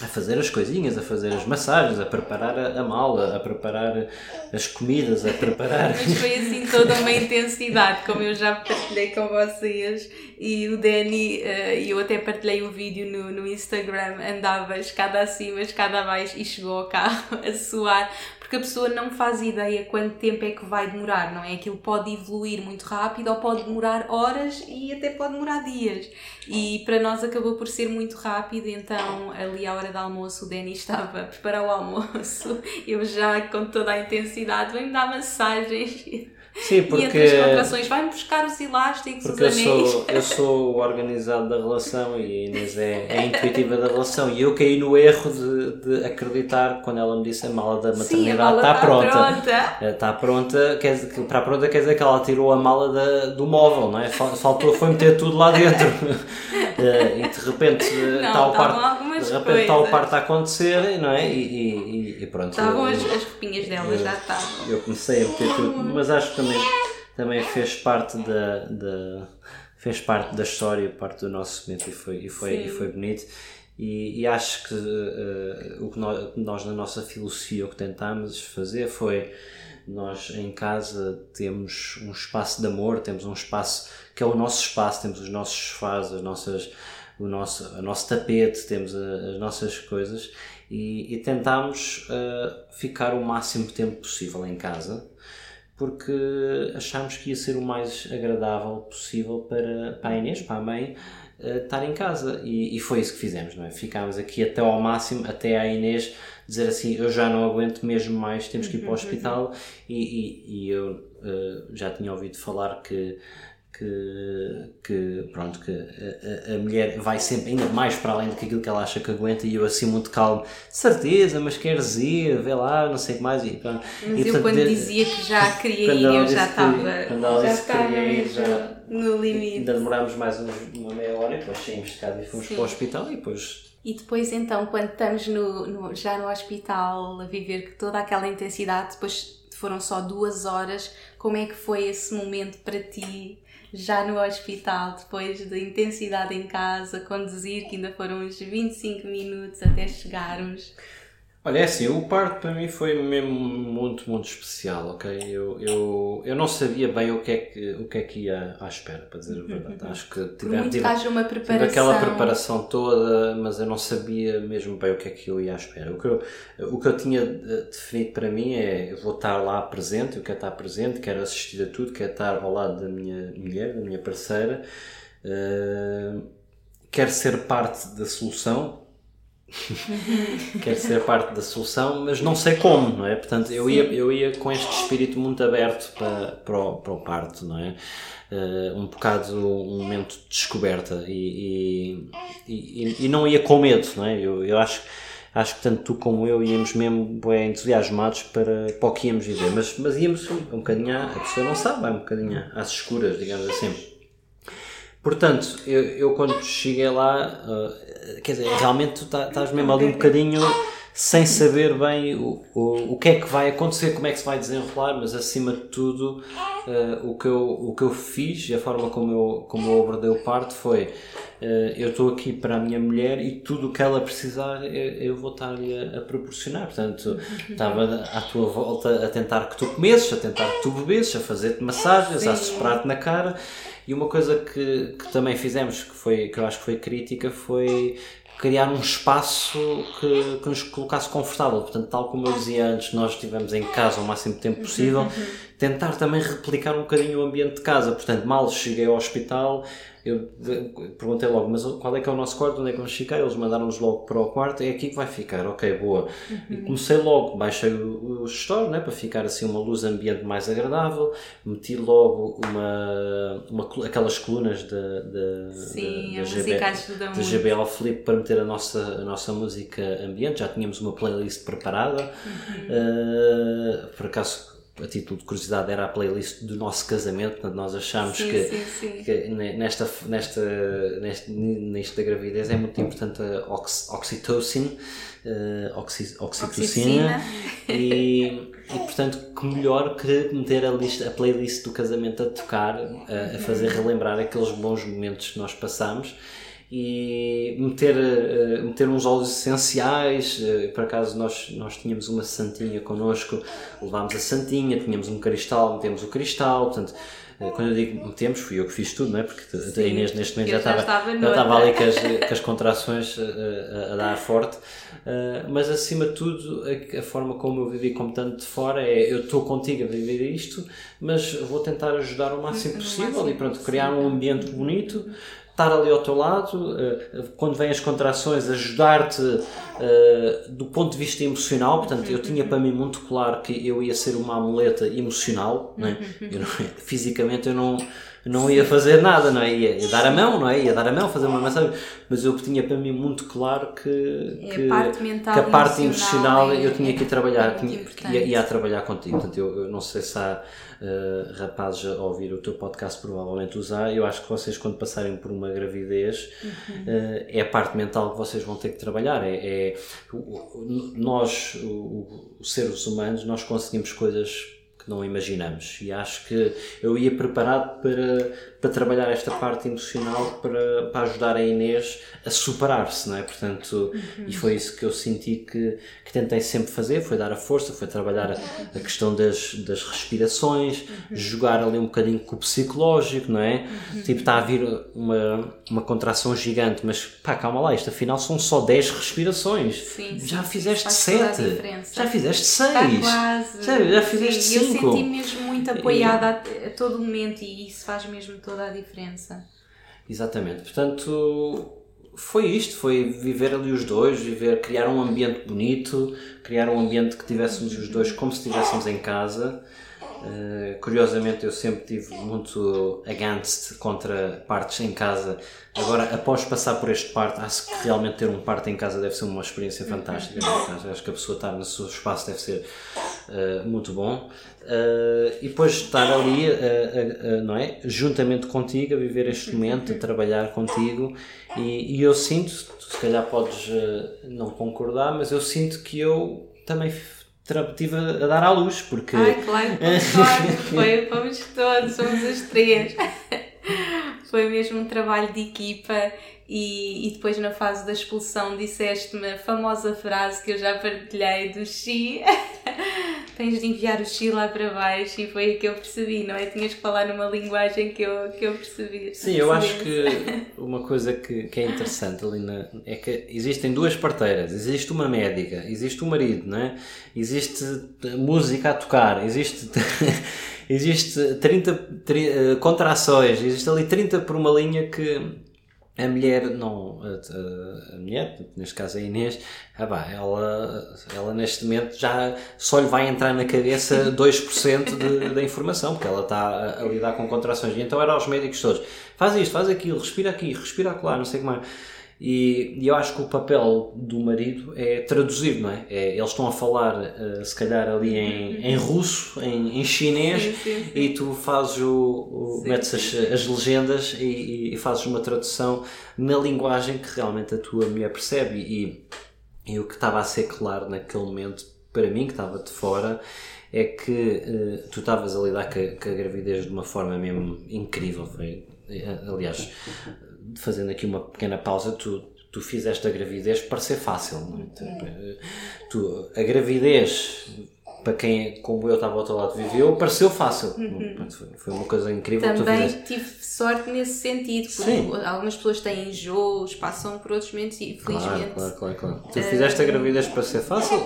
[SPEAKER 2] a fazer as coisinhas, a fazer as massagens, a preparar a, mala, a preparar as comidas, a preparar.
[SPEAKER 1] Mas foi assim toda uma intensidade, como eu já partilhei com vocês. E o Danny, uh, eu até partilhei o um vídeo no, no Instagram, andava escada acima, escada abaixo e chegou ao carro a suar, porque a pessoa não faz ideia quanto tempo é que vai demorar, não é? Aquilo pode evoluir muito rápido ou pode demorar horas e até pode demorar dias. E para nós acabou por ser muito rápido, então ali à hora do almoço o Danny estava a preparar o almoço, eu já com toda a intensidade, vem-me dar massagens
[SPEAKER 2] Sim, porque...
[SPEAKER 1] E entre as contrações, vai-me buscar os elásticos,
[SPEAKER 2] porque
[SPEAKER 1] os
[SPEAKER 2] anéis. Eu sou, eu sou o organizado da relação e a Inês é, é a intuitiva da relação. E eu caí no erro de, de acreditar quando ela me disse a mala da maternidade está,
[SPEAKER 1] está
[SPEAKER 2] pronta.
[SPEAKER 1] pronta.
[SPEAKER 2] Está pronta, quer dizer, para pronta quer dizer que ela tirou a mala da, do móvel, não é? Faltou foi meter tudo lá dentro. Eh, e de repente
[SPEAKER 1] está o parto,
[SPEAKER 2] de repente está o parto a acontecer, não é? E, e, e pronto.
[SPEAKER 1] Estavam as, as roupinhas dela, já estavam.
[SPEAKER 2] Eu comecei a meter tudo, mas acho que também, também fez parte da, da, fez parte da história, parte do nosso momento e foi, e foi, e foi bonito. E, e acho que uh, o que nós, nós, na nossa filosofia, o que tentámos fazer foi nós em casa temos um espaço de amor, temos um espaço que é o nosso espaço, temos os nossos sofás, as nossas, o nosso, o nosso tapete, temos a, as nossas coisas e, e tentámos uh, ficar o máximo tempo possível em casa porque achámos que ia ser o mais agradável possível para, para a Inês, para a mãe, uh, estar em casa. E, e, foi isso que fizemos, não é? Ficámos aqui até ao máximo, até a Inês dizer assim: Eu já não aguento mesmo mais, temos que ir para o uhum, hospital. Uhum. E, e, e eu uh, já tinha ouvido falar que que, que pronto que a, a, mulher vai sempre ainda mais para além do que aquilo que ela acha que aguenta e eu assim muito calmo certeza mas queres ir vê lá não sei o que mais e pronto.
[SPEAKER 1] Mas e, eu quando dizia que já queria ir eu já estava já estava ir, já, no limite.
[SPEAKER 2] ainda demorámos mais uma meia hora e depois saímos de casa e fomos Sim. para o hospital e depois
[SPEAKER 1] e depois então quando estamos no, no, já no hospital a viver toda aquela intensidade depois foram só duas horas como é que foi esse momento para ti já no hospital, depois da intensidade em casa, conduzir, que ainda foram uns 25 minutos até chegarmos.
[SPEAKER 2] Olha, é assim, o parto para mim foi mesmo muito, muito especial, ok? Eu, eu, eu não sabia bem o que, é que, o que é que ia à espera, para dizer a verdade.
[SPEAKER 1] Uhum.
[SPEAKER 2] Acho que
[SPEAKER 1] tive, tive,
[SPEAKER 2] tive aquela preparação toda, mas eu não sabia mesmo bem o que é que eu ia à espera. O que eu, o que eu tinha definido para mim é, eu vou estar lá presente, eu quero estar presente, quero assistir a tudo, quero estar ao lado da minha mulher, da minha parceira, uh, quero ser parte da solução, quero ser parte da solução, mas não sei como, não é? Portanto, eu ia, eu ia com este espírito muito aberto para, para, o, para o parto, não é? Uh, um bocado um momento de descoberta e, e, e, e, não ia com medo, não é? Eu, eu acho, acho que tanto tu como eu íamos mesmo bem entusiasmados para, para o que íamos viver, mas, mas íamos um, um bocadinho, a pessoa não sabe, vai um bocadinho às escuras, digamos assim. Portanto, eu, eu quando cheguei lá, uh, quer dizer, realmente tu tá, estás mesmo ali um bocadinho sem saber bem o, o, o que é que vai acontecer, como é que se vai desenrolar, mas acima de tudo uh, o, que eu, o que eu fiz e a forma como eu, como eu abordei o parto foi uh, eu estou aqui para a minha mulher e tudo o que ela precisar eu, eu vou estar-lhe a, a, proporcionar. Portanto, estava à tua volta a tentar que tu comesses, a tentar que tu bebesses, a fazer-te massagens, Sim. a soprar-te na cara e uma coisa que, que também fizemos, que, foi, que eu acho que foi crítica, foi criar um espaço que, que nos colocasse confortável. Portanto, tal como eu dizia antes, nós estivemos em casa o máximo tempo possível, uhum. tentar também replicar um bocadinho o ambiente de casa. Portanto, mal cheguei ao hospital, eu perguntei logo, mas qual é que é o nosso quarto, onde é que vamos ficar? Eles mandaram-nos logo para o quarto, é aqui que vai ficar, ok, boa. Uhum. E comecei logo, baixei o, o gestor, né, para ficar assim uma luz ambiente mais agradável, meti logo uma, uma aquelas colunas da, da,
[SPEAKER 1] Sim, da,
[SPEAKER 2] da, GB, da GBL Flip para meter a nossa, a nossa música ambiente, já tínhamos uma playlist preparada, uhum. uh, por acaso a título de curiosidade, era a playlist do nosso casamento, portanto nós achámos
[SPEAKER 1] sim,
[SPEAKER 2] que,
[SPEAKER 1] sim, sim.
[SPEAKER 2] que, nesta, nesta, neste da gravidez é muito importante a ox, oxitocina, uh, oxi, oxitocina, e, e portanto que melhor que meter a, lista, a playlist do casamento a tocar, a, a fazer relembrar aqueles bons momentos que nós passamos e meter, uh, meter uns óleos essenciais. Uh, por acaso nós, nós tínhamos uma santinha connosco, levámos a santinha, tínhamos um cristal, metemos o cristal, portanto. Uh, quando eu digo metemos, fui eu que fiz tudo, não é? Porque Sim, a Inês neste momento já estava, já estava ali com as, com as contrações a, a, dar forte, mas acima de tudo, a, a, forma como eu vivi como tanto de fora é eu estou contigo a viver isto, mas vou tentar ajudar o máximo possível e pronto, criar um ambiente bonito estar ali ao teu lado, uh, quando vêm as contrações, ajudar-te uh, do ponto de vista emocional. Portanto, eu tinha para mim muito claro que eu ia ser uma amuleta emocional, né? eu não, fisicamente eu não, não ia fazer nada, não é? Ia, ia, dar a mão, não é? Ia dar a mão, fazer uma massagem, mas eu tinha para mim muito claro que,
[SPEAKER 1] é que, a parte, mental,
[SPEAKER 2] que a parte emocional, é, eu tinha que ir trabalhar, é tinha, ia, ia trabalhar contigo. Portanto, eu, eu não sei se há uh, rapazes a ouvir o teu podcast provavelmente usar. Eu acho que vocês, quando passarem por uma gravidez, uhum. uh, é a parte mental que vocês vão ter que trabalhar. É, é nós, os seres humanos, nós conseguimos coisas que não imaginamos. E acho que eu ia preparado para, para trabalhar esta parte emocional para, para ajudar a Inês a superar-se, não é? Portanto, uhum. e foi isso que eu senti que, que tentei sempre fazer, foi dar a força, foi trabalhar a, a questão das, das respirações, uhum. jogar ali um bocadinho com o psicológico, não é? Uhum. Tipo, está a vir uma, uma contração gigante, mas pá, calma lá, isto afinal são só 10 respirações.
[SPEAKER 1] Sim,
[SPEAKER 2] já fizeste 7, já fizeste 6,
[SPEAKER 1] já,
[SPEAKER 2] já fizeste 5
[SPEAKER 1] senti mesmo muito apoiada e... a, todo momento e isso faz mesmo toda a diferença.
[SPEAKER 2] Exatamente. Portanto, foi isto, foi viver ali os dois, viver, criar um ambiente bonito, criar um ambiente que tivéssemos os dois como se estivéssemos em casa. Uh, curiosamente eu sempre tive muito against contra partes em casa agora após passar por este parto acho que realmente ter um parto em casa deve ser uma experiência fantástica é? acho que a pessoa estar no seu espaço deve ser uh, muito bom uh, e depois estar ali não é? Juntamente contigo a viver este momento a trabalhar contigo. E, e eu sinto tu se calhar podes não concordar mas eu sinto que eu também estive a, dar à luz, porque...
[SPEAKER 1] Ai, claro, concordo, foi, fomos todos, fomos as três. foi mesmo um trabalho de equipa e, e depois na fase da expulsão disseste-me a famosa frase que eu já partilhei do Xi tens de enviar o Xi lá para baixo e foi aí que eu percebi, não é? Tinhas que falar numa linguagem que eu, que eu percebi.
[SPEAKER 2] Sim, eu acho que uma coisa que, que é interessante ali na, é que existem duas parteiras, existe uma médica, existe o um marido, não é? Existe música a tocar, existe existe 30, 30 contrações, existe ali 30 por uma linha que a mulher, não, a, a, mulher, neste caso a Inês, ah bah, ela, ela neste momento já só lhe vai entrar na cabeça 2% da informação, porque ela está a, a, lidar com contrações. E então era aos médicos todos: faz isto, faz aquilo, respira aqui, respira lá, não sei como é. E, e, eu acho que o papel do marido é traduzir, não é? é eles estão a falar, uh, se calhar, ali em, em russo, em, em chinês, sim, sim, sim. e tu fazes o. o metes as, as legendas e, e, fazes uma tradução na linguagem que realmente a tua mulher percebe. E, e o que estava a ser claro naquele momento, para mim, que estava de fora, é que uh, tu estavas a lidar com a, com a, gravidez de uma forma mesmo incrível. Foi, eh, aliás, fazendo aqui uma pequena pausa, tu, tu fizeste a gravidez parecer fácil. Não é? tu, a gravidez, para quem como eu estava ao teu lado viveu, pareceu fácil. Uhum. Foi uma coisa incrível
[SPEAKER 1] Também tive sorte nesse sentido, porque Sim. algumas pessoas têm enjoos, passam por outros momentos e felizmente.
[SPEAKER 2] Claro, claro, claro. claro. Tu fizeste a gravidez para ser fácil,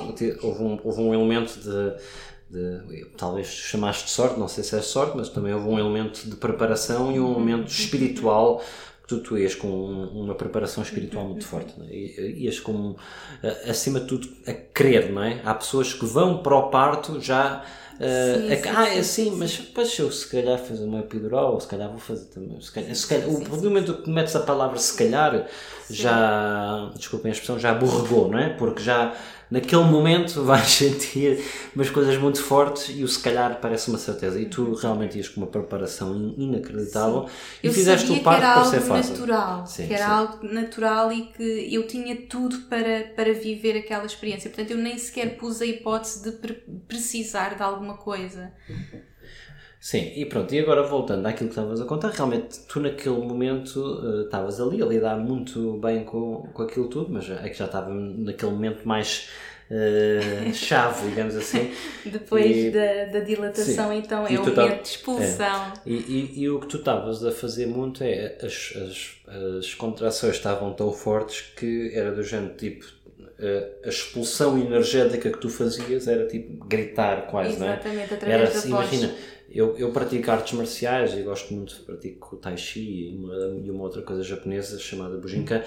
[SPEAKER 2] houve um, houve um elemento de. De, talvez chamaste de sorte, não sei se é sorte, mas também houve um elemento de preparação e um elemento espiritual tu, tu ias com uma preparação espiritual muito forte, não é? ias com, acima de tudo, a querer, não é? Há pessoas que vão para o parto já. Uh, sim, a, sim, ah, é assim, mas depois eu se calhar fazer uma epidural, ou se calhar vou fazer também. Se calhar, se calhar, sim, o momento que metes a palavra se calhar, já, desculpem a expressão, já borregou, não é? Porque já naquele momento vais sentir umas coisas muito fortes e o se calhar parece uma certeza. E tu realmente ias com uma preparação inacreditável sim. e
[SPEAKER 1] eu
[SPEAKER 2] fizeste o parto para ser fácil.
[SPEAKER 1] Natural, sim, que era sim. algo natural e que eu tinha tudo para, para viver aquela experiência. Portanto, eu nem sequer pus a hipótese de pre precisar de alguma coisa.
[SPEAKER 2] Sim, e pronto, e agora voltando àquilo que estavas a contar, realmente tu naquele momento uh, estavas ali a lidar muito bem com, com aquilo tudo, mas é que já estava naquele momento mais uh, chave, digamos assim.
[SPEAKER 1] Depois e, da, da dilatação, sim, então é o momento tá, de expulsão.
[SPEAKER 2] É, e, e, e, o que tu estavas a fazer muito é as, as, as contrações estavam tão fortes que era do género tipo eh, a expulsão energética que tu fazias era tipo gritar quase,
[SPEAKER 1] Exatamente,
[SPEAKER 2] não é?
[SPEAKER 1] Exatamente, através era, da assim, voz.
[SPEAKER 2] Eu, eu pratico artes marciais e gosto muito pratico Tai Chi e uma, e uma outra coisa japonesa chamada Bujinkan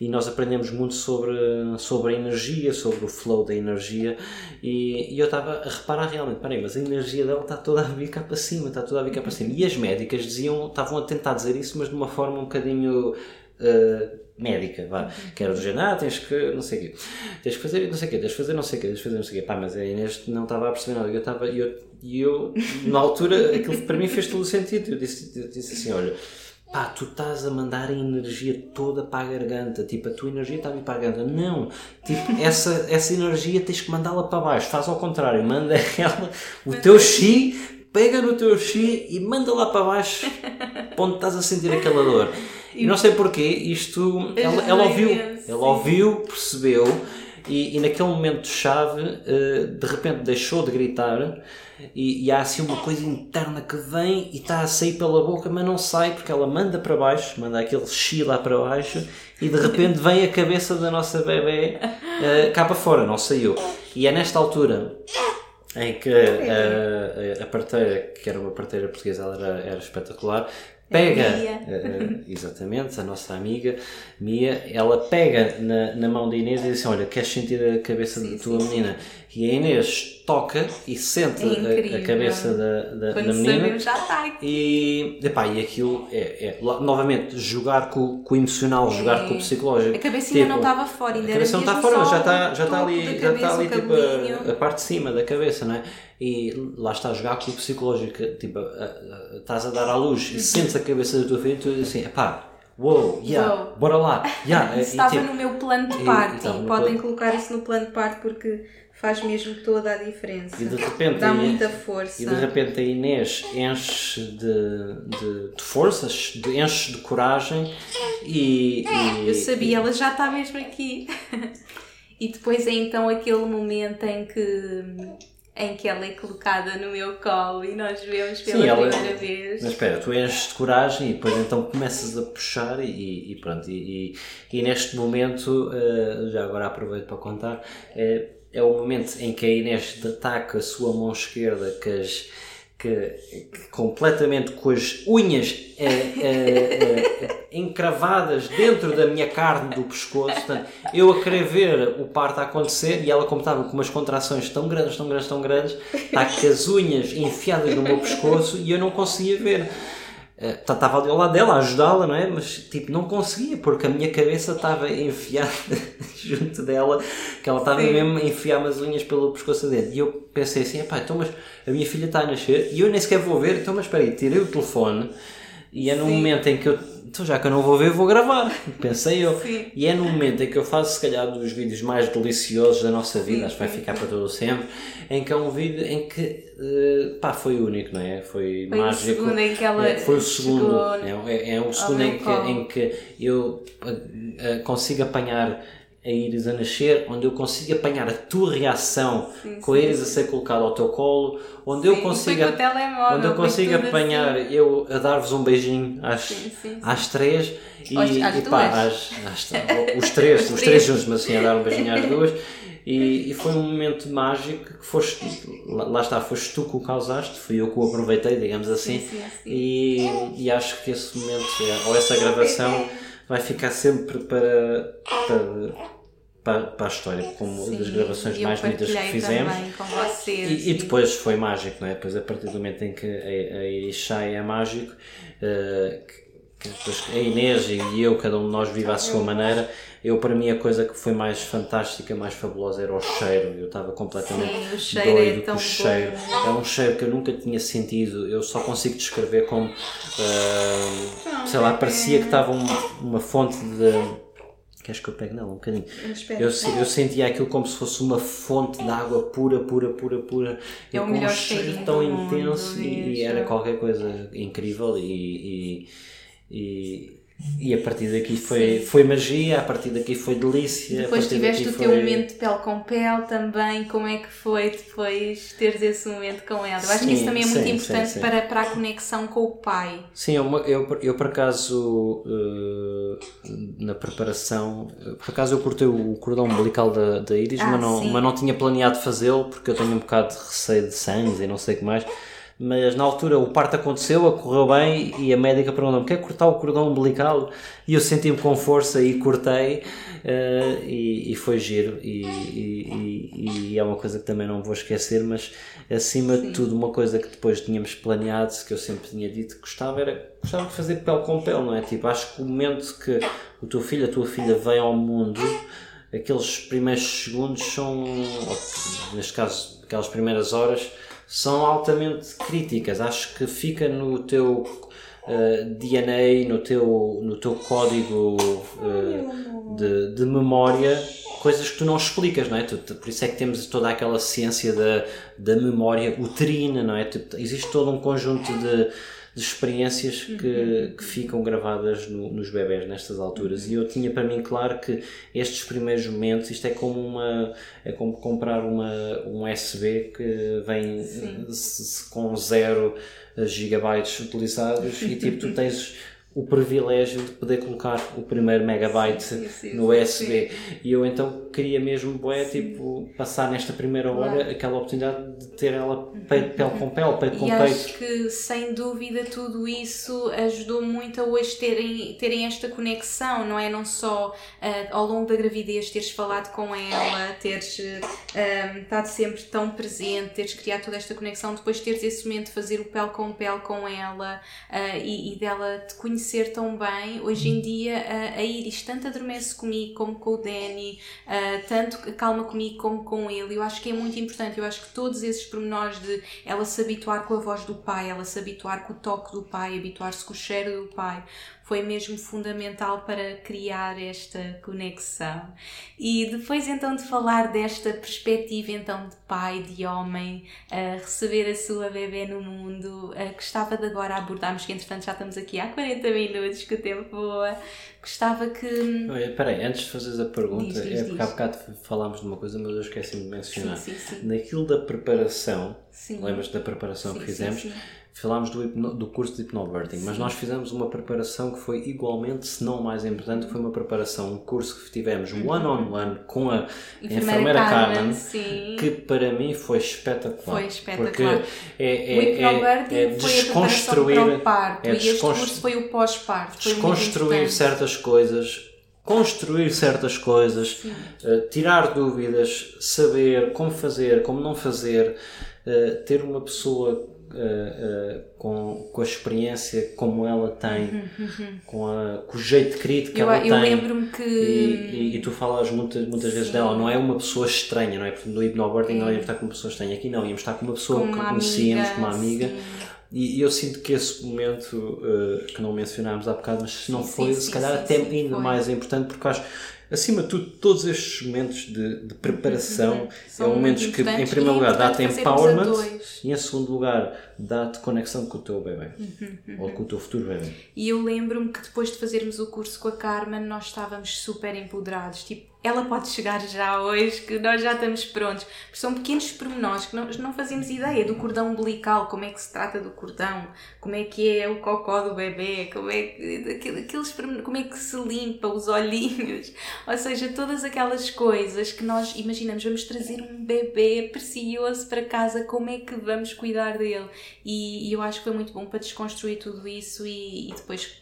[SPEAKER 2] e nós aprendemos muito sobre, sobre a energia, sobre o flow da energia e, e eu estava a reparar realmente, peraí, mas a energia dela está toda a vir cá para cima, está toda a vir cá para cima. E as médicas diziam, estavam a tentar dizer isso, mas de uma forma um bocadinho... Uh, médica, vá, que era género, ah, tens que, não sei o quê, tens que fazer não sei o quê, tens que fazer não sei o quê, tens que fazer não sei o quê, pá, mas a Inês não estava a perceber nada, eu estava, e eu, eu, na altura, aquilo para mim fez todo o sentido, eu disse, eu disse assim, olha, pá, tu estás a mandar a energia toda para a garganta, tipo, a tua energia está a vir para a garganta, não, tipo, essa, essa energia tens que mandá-la para baixo, faz ao contrário, manda ela, o teu chi, pega no teu chi e manda lá para baixo, onde estás a sentir aquela dor. E não sei porquê, isto. Ela, ela ouviu, ela ouviu, percebeu, e, e naquele momento chave, uh, de repente deixou de gritar. E, e, há assim uma coisa interna que vem e está a sair pela boca, mas não sai porque ela manda para baixo, manda aquele xi lá para baixo e de repente vem a cabeça da nossa bebê uh, cá para fora, não saiu. E é nesta altura em que uh, a parteira, que era uma parteira portuguesa, ela era, era espetacular, pega, uh, exatamente, a nossa amiga Mia, ela pega na, na mão da Inês e diz assim: Olha, queres sentir a cabeça sim, da tua sim, menina? Sim. E a Inês toca e sente é a, a, cabeça da, da, da menina.
[SPEAKER 1] já está
[SPEAKER 2] E, epá, e aquilo é, é novamente jogar com, com o emocional, é. jogar com o psicológico.
[SPEAKER 1] A cabecinha tipo, não estava fora, ainda
[SPEAKER 2] A cabeça não está fora, mas já está, já está ali, já está ali tipo, a, a, parte de cima da cabeça, não é? E lá está a jogar com o psicológico, tipo, estás a dar à luz e sentes a cabeça da tua filha e tu assim: epá Uou, yeah,
[SPEAKER 1] Uou.
[SPEAKER 2] bora lá. Yeah, e,
[SPEAKER 1] Estava
[SPEAKER 2] tipo,
[SPEAKER 1] no meu plano de
[SPEAKER 2] e-
[SPEAKER 1] party.
[SPEAKER 2] e no
[SPEAKER 1] Podem
[SPEAKER 2] plano-
[SPEAKER 1] colocar isso no plano de party porque faz mesmo toda a diferença.
[SPEAKER 2] E de repente
[SPEAKER 1] Dá muita força.
[SPEAKER 2] E de repente a Inês enche de, de, de forças, de, enche de coragem e. e-
[SPEAKER 1] Eu sabia, ela já está mesmo aqui. e depois é então aquele momento em que, em que ela é colocada no meu colo e nós vemos pela
[SPEAKER 2] Sim, ela-
[SPEAKER 1] primeira vez.
[SPEAKER 2] Mas espera, tu enches de coragem e depois então começas a puxar e, e pronto. E, e, e neste momento, eh, já agora aproveito para contar, é, é o momento em que a Inês ataca a sua mão esquerda que as, que, que completamente com as unhas eh, eh, eh, encravadas dentro da minha carne do pescoço. Portanto, eu a querer ver o parto a acontecer e ela, como estava com umas contrações tão grandes, tão grandes, tão grandes, está com as unhas enfiadas no meu pescoço e eu não conseguia ver. Eh, tá- Estava ali ao lado dela a ajudá-la, não é? Mas tipo, não conseguia porque a minha cabeça estava enfiada junto dela, que ela estava
[SPEAKER 1] Sim.
[SPEAKER 2] mesmo a enfiar-me as unhas pelo pescoço dentro. E eu pensei assim: epá, então, mas a minha filha está a nascer e eu nem sequer vou ver, então, mas espera aí, tirei o telefone e é no
[SPEAKER 1] Sim.
[SPEAKER 2] momento em que eu. Então, já que eu não vou ver, vou gravar. Pensei eu.
[SPEAKER 1] Sim.
[SPEAKER 2] E é no momento em que eu faço, se calhar, dos vídeos mais deliciosos da nossa vida,
[SPEAKER 1] Sim,
[SPEAKER 2] acho que vai ficar para todo o sempre, em que é um vídeo em que, eh, pá, foi único, não é? Foi,
[SPEAKER 1] Foi o
[SPEAKER 2] mágico.
[SPEAKER 1] segundo em que ela
[SPEAKER 2] É, foi o segundo. É, é, é um segundo em que, em que eu eh, eh, consigo apanhar a Iris a nascer, onde eu consigo apanhar a tua reação
[SPEAKER 1] Sim,
[SPEAKER 2] com a Iris a ser colocada ao teu colo, onde eu
[SPEAKER 1] Sim,
[SPEAKER 2] consigo,
[SPEAKER 1] foi com o telemóvel,
[SPEAKER 2] onde eu consigo apanhar
[SPEAKER 1] assim.
[SPEAKER 2] eu a dar-vos um beijinho às,
[SPEAKER 1] Sim,
[SPEAKER 2] às três e,
[SPEAKER 1] às
[SPEAKER 2] e pá, às- às- os três, os
[SPEAKER 1] Os
[SPEAKER 2] três juntos, mas assim a dar um beijinho às duas. E, e foi um momento mágico que foste, lá, está, foste tu que o causaste, fui eu que o aproveitei, digamos assim,
[SPEAKER 1] Sim, sim, sim.
[SPEAKER 2] E, e acho que esse momento, é- ou essa gravação, vai ficar sempre para, para, para, para a história, como
[SPEAKER 1] Sim,
[SPEAKER 2] das gravações mais bonitas que fizemos.
[SPEAKER 1] vocês.
[SPEAKER 2] E, e depois foi mágico, não é? Depois, a partir do momento em que a, a sai, é mágico. que, que depois a Inês e eu, cada um de nós vive à sua maneira. Eu, para mim, a coisa que foi mais fantástica, mais fabulosa era o cheiro. Eu estava completamente
[SPEAKER 1] Sim, o cheiro é
[SPEAKER 2] doido com
[SPEAKER 1] tão
[SPEAKER 2] o cheiro.
[SPEAKER 1] bom.
[SPEAKER 2] É um cheiro que eu nunca tinha sentido. Eu só consigo descrever como,
[SPEAKER 1] Não,
[SPEAKER 2] sei lá,
[SPEAKER 1] é-
[SPEAKER 2] parecia que estava um- uma fonte de. Queres que eu pegue nela um bocadinho? Eu, eu sentia aquilo como se fosse uma fonte de água pura, pura, pura, pura. E
[SPEAKER 1] É o
[SPEAKER 2] com um cheiro tão
[SPEAKER 1] do mundo
[SPEAKER 2] intenso e,
[SPEAKER 1] mesmo.
[SPEAKER 2] era qualquer coisa incrível e, e, e, e a partir daqui foi, foi magia, a partir daqui foi delícia.
[SPEAKER 1] Depois tiveste o teu
[SPEAKER 2] foi-
[SPEAKER 1] momento de pele com pele também, como é que foi depois teres esse momento com ela? Eu acho que
[SPEAKER 2] Sim,
[SPEAKER 1] isso também é muito
[SPEAKER 2] sim,
[SPEAKER 1] importante
[SPEAKER 2] sim, sim.
[SPEAKER 1] Para, para a conexão com o pai.
[SPEAKER 2] Sim, eu, eu, eu por acaso, eh, na preparação, por acaso eu cortei o cordão umbilical da, da Iris,
[SPEAKER 1] Ah,
[SPEAKER 2] mas, não,
[SPEAKER 1] sim.
[SPEAKER 2] mas não tinha planeado fazê-lo porque eu tenho um bocado de receio de sangue e não sei o que mais. Mas na altura o parto aconteceu, correu bem e a médica perguntou-me: quer cortar o cordão umbilical? E eu senti-me com força e cortei eh, e, e foi giro. E, e- e- é uma coisa que também não vou esquecer, mas acima de tudo, uma coisa que depois tínhamos planeado, que eu sempre tinha dito que gostava, era gostava de fazer pele com pele, não é? Tipo, acho que o momento que o teu filho, a tua filha vem ao mundo, aqueles primeiros segundos são, neste caso, aquelas primeiras horas, são altamente críticas. Acho que fica no teu eh, DNA, no teu, no teu código eh, de, de memória, coisas que tu não explicas, não é? Por isso é que temos toda aquela ciência da, da memória uterina, não é? Existe todo um conjunto de, de experiências que, que ficam gravadas no- nos bebés nestas alturas. E eu tinha para mim claro que estes primeiros momentos isto é como uma é como comprar uma um USB que vem se- se- com zero gigabytes utilizados e tipo tu tens o privilégio de poder colocar o primeiro megabyte
[SPEAKER 1] Sim, sim,
[SPEAKER 2] no
[SPEAKER 1] sim,
[SPEAKER 2] USB e eu então queria mesmo bué, tipo passar nesta primeira hora
[SPEAKER 1] Claro.
[SPEAKER 2] aquela oportunidade de ter ela peito, pele com pele, peito com
[SPEAKER 1] E
[SPEAKER 2] peito.
[SPEAKER 1] acho que, sem dúvida, tudo isso ajudou muito a hoje terem, terem esta conexão, não é? Não só ah, ao longo da gravidez teres falado com ela, teres ah, estado sempre tão presente, teres criado toda esta conexão, depois teres esse momento de fazer o pele com pele com ela ah, e, e dela te conhecer tão bem. Hoje em dia, ah, a Iris tanto adormece comigo como com o Danny, ah, tanto calma comigo como com ele. Eu acho que é muito importante. Eu acho que todos esses pormenores de ela se habituar com a voz do pai, ela se habituar com o toque do pai, habituar-se com o cheiro do pai, foi mesmo fundamental para criar esta conexão. E depois então de falar desta perspectiva então de pai, de homem, a receber a sua bebê no mundo, gostava de agora abordarmos, que entretanto já estamos aqui há 40 minutos, que o tempo voa, gostava que...
[SPEAKER 2] Olha, peraí, antes de fazeres a pergunta, diz, diz, é porque há bocado falámos de uma coisa, mas eu esqueci de mencionar.
[SPEAKER 1] Sim, sim, sim.
[SPEAKER 2] Naquilo da preparação, lembras da preparação que fizemos? Falámos do, do curso de hipnobirthing, mas nós fizemos uma preparação que foi igualmente, se não mais importante, foi uma preparação, um curso que tivemos uhum. one-on-one -on -one com a enfermeira, enfermeira Carmen, Carmen que para mim foi espetacular.
[SPEAKER 1] Foi espetacular.
[SPEAKER 2] Porque é, é, o hipnobirthing é, é desconstruir,
[SPEAKER 1] foi o parto é e este curso foi o pós-parto.
[SPEAKER 2] Desconstruir certas coisas construir certas coisas, uh, tirar dúvidas, saber como fazer, como não fazer, uh, ter uma pessoa uh, com, com a experiência como ela tem, uhum, uhum. Com, a, com o jeito crítico que
[SPEAKER 1] eu,
[SPEAKER 2] ela
[SPEAKER 1] eu
[SPEAKER 2] tem.
[SPEAKER 1] Eu lembro-me que.
[SPEAKER 2] E, e, e, tu falas muitas, muitas vezes dela, não é uma pessoa estranha, não é? Portanto, no hipnobirthing não íamos estar com uma pessoa estranha. Aqui não, íamos estar com uma pessoa com que conhecíamos, com uma amiga. Sim. E, eu sinto que esse momento uh, que não mencionámos há bocado, mas se não sim, foi, sim, se calhar até ainda foi. mais importante, porque acho acima de tudo, todos estes momentos de, de preparação uhum. é momentos que, em primeiro lugar, dá-te empowerment e, em segundo lugar, dá-te conexão com o teu bebê uhum, uhum. ou com o teu futuro bebê.
[SPEAKER 1] E eu lembro-me que depois de fazermos o curso com a Carmen, nós estávamos super empoderados. Tipo, ela pode chegar já hoje, que nós já estamos prontos. São pequenos pormenores que nós não fazemos ideia do cordão umbilical, como é que se trata do cordão, como é que é o cocó do bebê, como é que, aqueles, como é que se limpa os olhinhos, ou seja, todas aquelas coisas que nós imaginamos, vamos trazer um bebê precioso para casa, como é que vamos cuidar dele? E, e eu acho que foi muito bom para desconstruir tudo isso e, e depois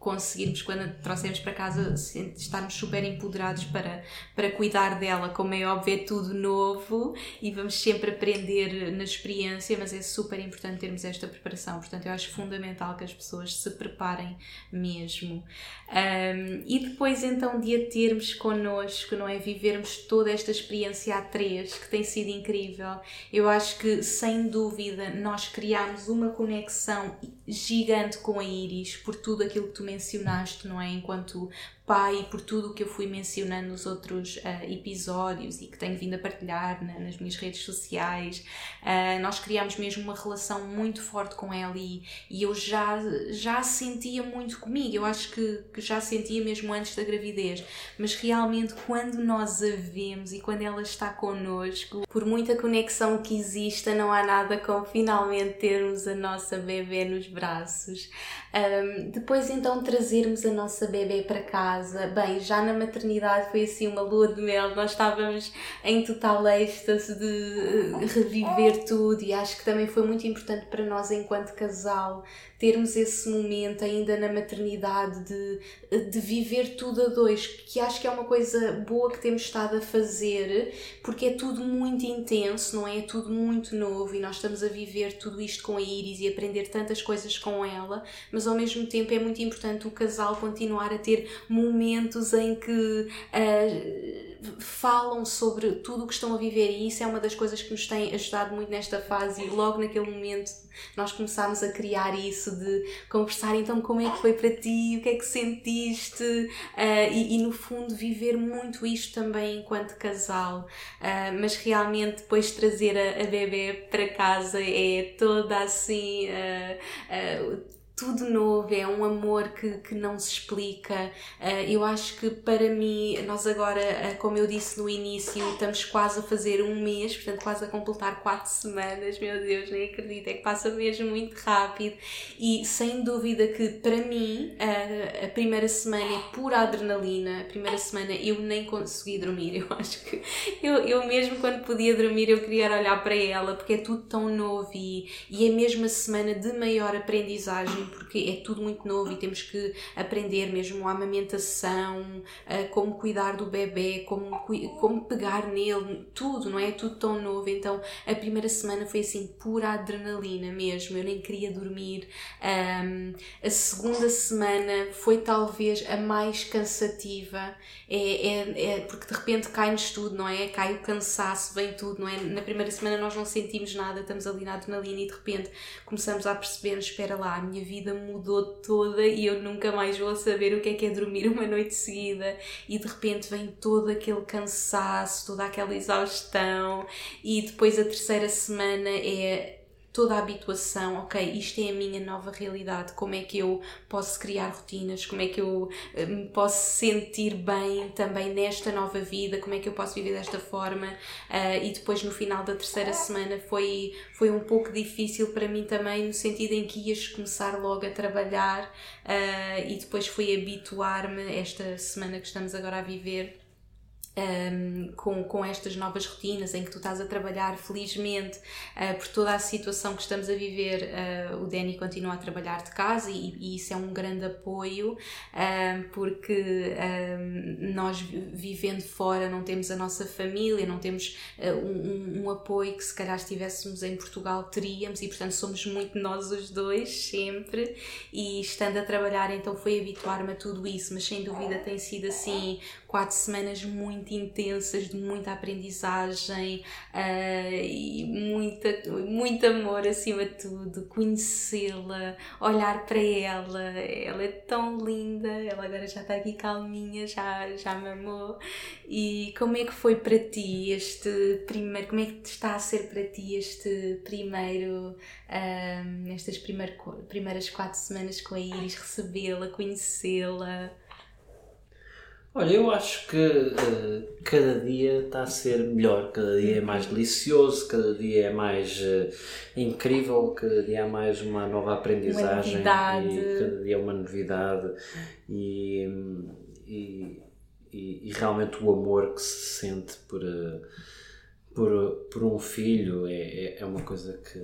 [SPEAKER 1] conseguirmos, quando trouxemos para casa, estarmos super empoderados para, para cuidar dela. Como é óbvio, é tudo novo e vamos sempre aprender na experiência, mas é super importante termos esta preparação. Portanto, eu acho fundamental que as pessoas se preparem mesmo. Um, e depois, então, de a termos connosco, não é? Vivermos toda esta experiência a três, que tem sido incrível. Eu acho que, sem dúvida, nós criámos uma conexão gigante com a Iris por tudo aquilo que tu mencionaste, não é? Enquanto pai, por tudo o que eu fui mencionando nos outros uh, episódios e que tenho vindo a partilhar na, nas minhas redes sociais, uh, nós criámos mesmo uma relação muito forte com ela e, e eu já, já sentia muito comigo. Eu acho que, que já sentia mesmo antes da gravidez, mas realmente quando nós a vemos e quando ela está connosco, por muita conexão que exista, não há nada como finalmente termos a nossa bebê nos braços. Um, depois então trazermos a nossa bebê para casa, bem, já na maternidade foi assim uma lua de mel, nós estávamos em total êxtase de eh, reviver tudo e acho que também foi muito importante para nós enquanto casal termos esse momento ainda na maternidade de, de viver tudo a dois, que acho que é uma coisa boa que temos estado a fazer, porque é tudo muito intenso, não é? É tudo muito novo e nós estamos a viver tudo isto com a Iris e aprender tantas coisas com ela, mas ao mesmo tempo é muito importante o casal continuar a ter momentos em que uh, falam sobre tudo o que estão a viver e isso é uma das coisas que nos tem ajudado muito nesta fase e logo naquele momento nós começámos a criar isso de conversar então como é que foi para ti, o que é que sentiste? Uh, e, e, no fundo viver muito isto também enquanto casal. Uh, mas realmente depois trazer a, a bebê para casa é toda assim uh, tudo novo, é um amor que, que não se explica. Uh, eu acho que para mim, nós agora, uh, como eu disse no início, estamos quase a fazer um mês, portanto, quase a completar quatro semanas. Meu Deus, nem acredito, é que passa mesmo muito rápido. E sem dúvida que para mim, uh, a primeira semana é pura adrenalina. A primeira semana eu nem consegui dormir. Eu acho que eu, eu mesmo quando podia dormir, eu queria olhar para ela, porque é tudo tão novo e, e é mesmo a semana de maior aprendizagem porque é tudo muito novo e temos que aprender mesmo a amamentação, como cuidar do bebê, como, como pegar nele, tudo, não é? Tudo tão novo. Então a primeira semana foi assim pura adrenalina mesmo, eu nem queria dormir. Um, a segunda semana foi talvez a mais cansativa, é, é, é porque de repente cai-nos tudo, não é? Cai o cansaço, vem tudo, não é? Na primeira semana nós não sentimos nada, estamos ali na adrenalina e de repente começamos a perceber: espera lá, a minha vida vida mudou toda e eu nunca mais vou saber o que é que é dormir uma noite seguida. E de repente vem todo aquele cansaço, toda aquela exaustão. E depois a terceira semana é toda a habituação, ok, isto é a minha nova realidade, como é que eu posso criar rotinas, como é que eu eh, me posso sentir bem também nesta nova vida, como é que eu posso viver desta forma uh, e depois no final da terceira semana foi, foi um pouco difícil para mim também no sentido em que ias começar logo a trabalhar uh, e depois foi habituar-me esta semana que estamos agora a viver um, com, com estas novas rotinas em que tu estás a trabalhar felizmente uh, por toda a situação que estamos a viver uh, o Danny continua a trabalhar de casa e, e isso é um grande apoio um, porque um, nós vivendo fora não temos a nossa família não temos uh, um, um, apoio que se calhar estivéssemos em Portugal teríamos e portanto somos muito nós os dois sempre. E estando a trabalhar então foi habituar-me a tudo isso mas sem dúvida tem sido assim quatro semanas muito intensas, de muita aprendizagem uh, e muita, muito amor acima de tudo, conhecê-la, olhar para ela, ela é tão linda, ela agora já está aqui calminha, já, já me amou. E como é que foi para ti este primeiro, como é que está a ser para ti este primeiro, um, ah, estas primeir, primeiras quatro semanas com a Iris, recebê-la, conhecê-la?
[SPEAKER 2] Olha, eu acho que uh, cada dia está a ser melhor, cada dia é mais delicioso, cada dia é mais uh, incrível, cada dia há mais uma nova aprendizagem uma e cada dia é uma novidade. E, e, e, e, realmente o amor que se sente por, uh, por, por um filho é, é, é uma coisa que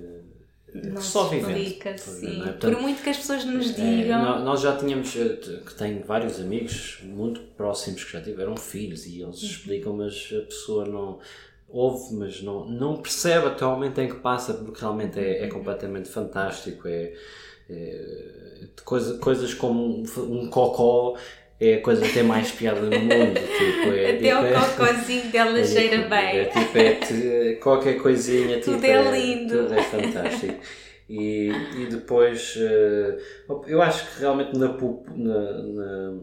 [SPEAKER 1] não só explica, vivendo. Sim. É? Portanto, Por muito que as pessoas nos é, digam.
[SPEAKER 2] É, nós já tínhamos, eh, que tenho vários amigos muito próximos que já tiveram filhos e eles uhum. explicam, mas a pessoa não ouve, mas não, não percebe até o momento em que passa, porque realmente é, é uhum. completamente fantástico. É, é coisa, coisas como um, um cocó é a coisa tem mais piada no mundo. Tipo, é,
[SPEAKER 1] Até tipo, o é- cocôzinho dela é, cheira tipo, bem.
[SPEAKER 2] É, tipo, é, qualquer coisinha.
[SPEAKER 1] Tudo tipo, é, é lindo.
[SPEAKER 2] Tudo é fantástico. E, e depois, uh, eu acho que realmente na, na, na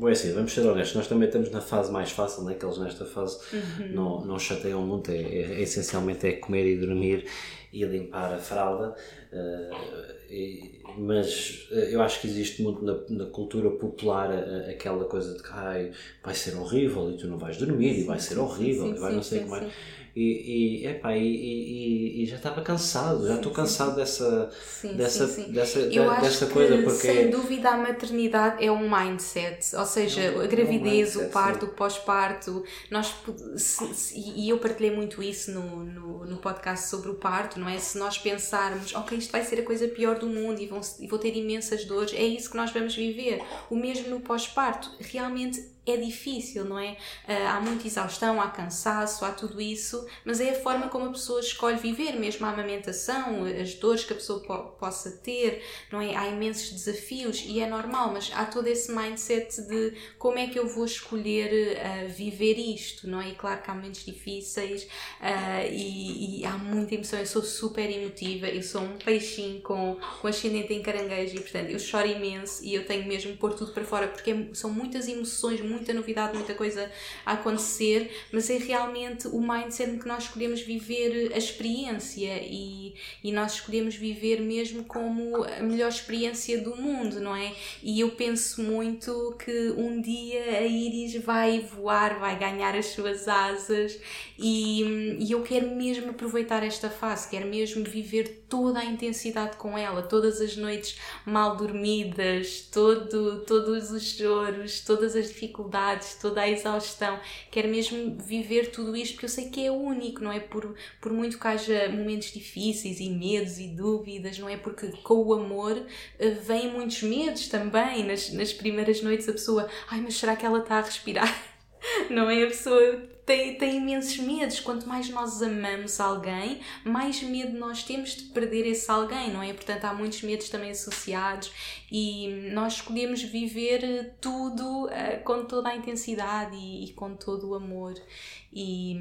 [SPEAKER 2] Bom, é assim, vamos ser honestos, nós também estamos na fase mais fácil, né? que eles nesta fase uhum. não, não chateiam muito, é, é, é, essencialmente é comer e dormir e limpar a fralda, uh, e, mas uh, eu acho que existe muito na, na cultura popular aquela coisa de que ai, vai ser horrível e tu não vais dormir sim, e vai ser horrível sim, e vai sim, não sei como é e, e, epá, e, e, e já estava cansado, já estou cansado dessa, sim, dessa, sim, sim. dessa, de, dessa coisa.
[SPEAKER 1] Que,
[SPEAKER 2] porque
[SPEAKER 1] sem dúvida a maternidade é um mindset, ou seja, é um, a gravidez, um mindset, o parto, o pós-parto, nós se, se, e eu partilhei muito isso no, no, no, podcast sobre o parto, não é? Se nós pensarmos, ok, isto vai ser a coisa pior do mundo e, vão, e vou ter imensas dores, é isso que nós vamos viver. O mesmo no pós-parto, realmente é difícil, não é? Uh, há muita exaustão, há cansaço, há tudo isso, mas é a forma como a pessoa escolhe viver, mesmo a amamentação, as dores que a pessoa po possa ter, não é? Há imensos desafios e é normal, mas há todo esse mindset de como é que eu vou escolher uh, viver isto, não é? E claro que há momentos difíceis uh, e, e, há muita emoção, eu sou super emotiva, eu sou um peixinho com, com ascendente em caranguejo e portanto eu choro imenso e eu tenho mesmo que pôr tudo para fora porque é, são muitas emoções, muita novidade, muita coisa a acontecer, mas é realmente o mindset que nós escolhemos viver a experiência e, e nós escolhemos viver mesmo como a melhor experiência do mundo, não é? E eu penso muito que um dia a Iris vai voar, vai ganhar as suas asas e, e eu quero mesmo aproveitar esta fase, quero mesmo viver toda a intensidade com ela, todas as noites mal dormidas, todo, todos os choros, todas as dificuldades dificuldades, toda a exaustão, quero mesmo viver tudo isto porque eu sei que é único, não é? Por, por muito que haja momentos difíceis e medos e dúvidas, não é? Porque com o amor eh, vêm muitos medos também. Nas, nas primeiras noites a pessoa, ai, mas será que ela está a respirar? Não é? A pessoa tem, tem imensos medos. Quanto mais nós amamos alguém, mais medo nós temos de perder esse alguém, não é? Portanto, há muitos medos também associados e nós escolhemos viver tudo uh, com toda a intensidade e, e, com todo o amor. E.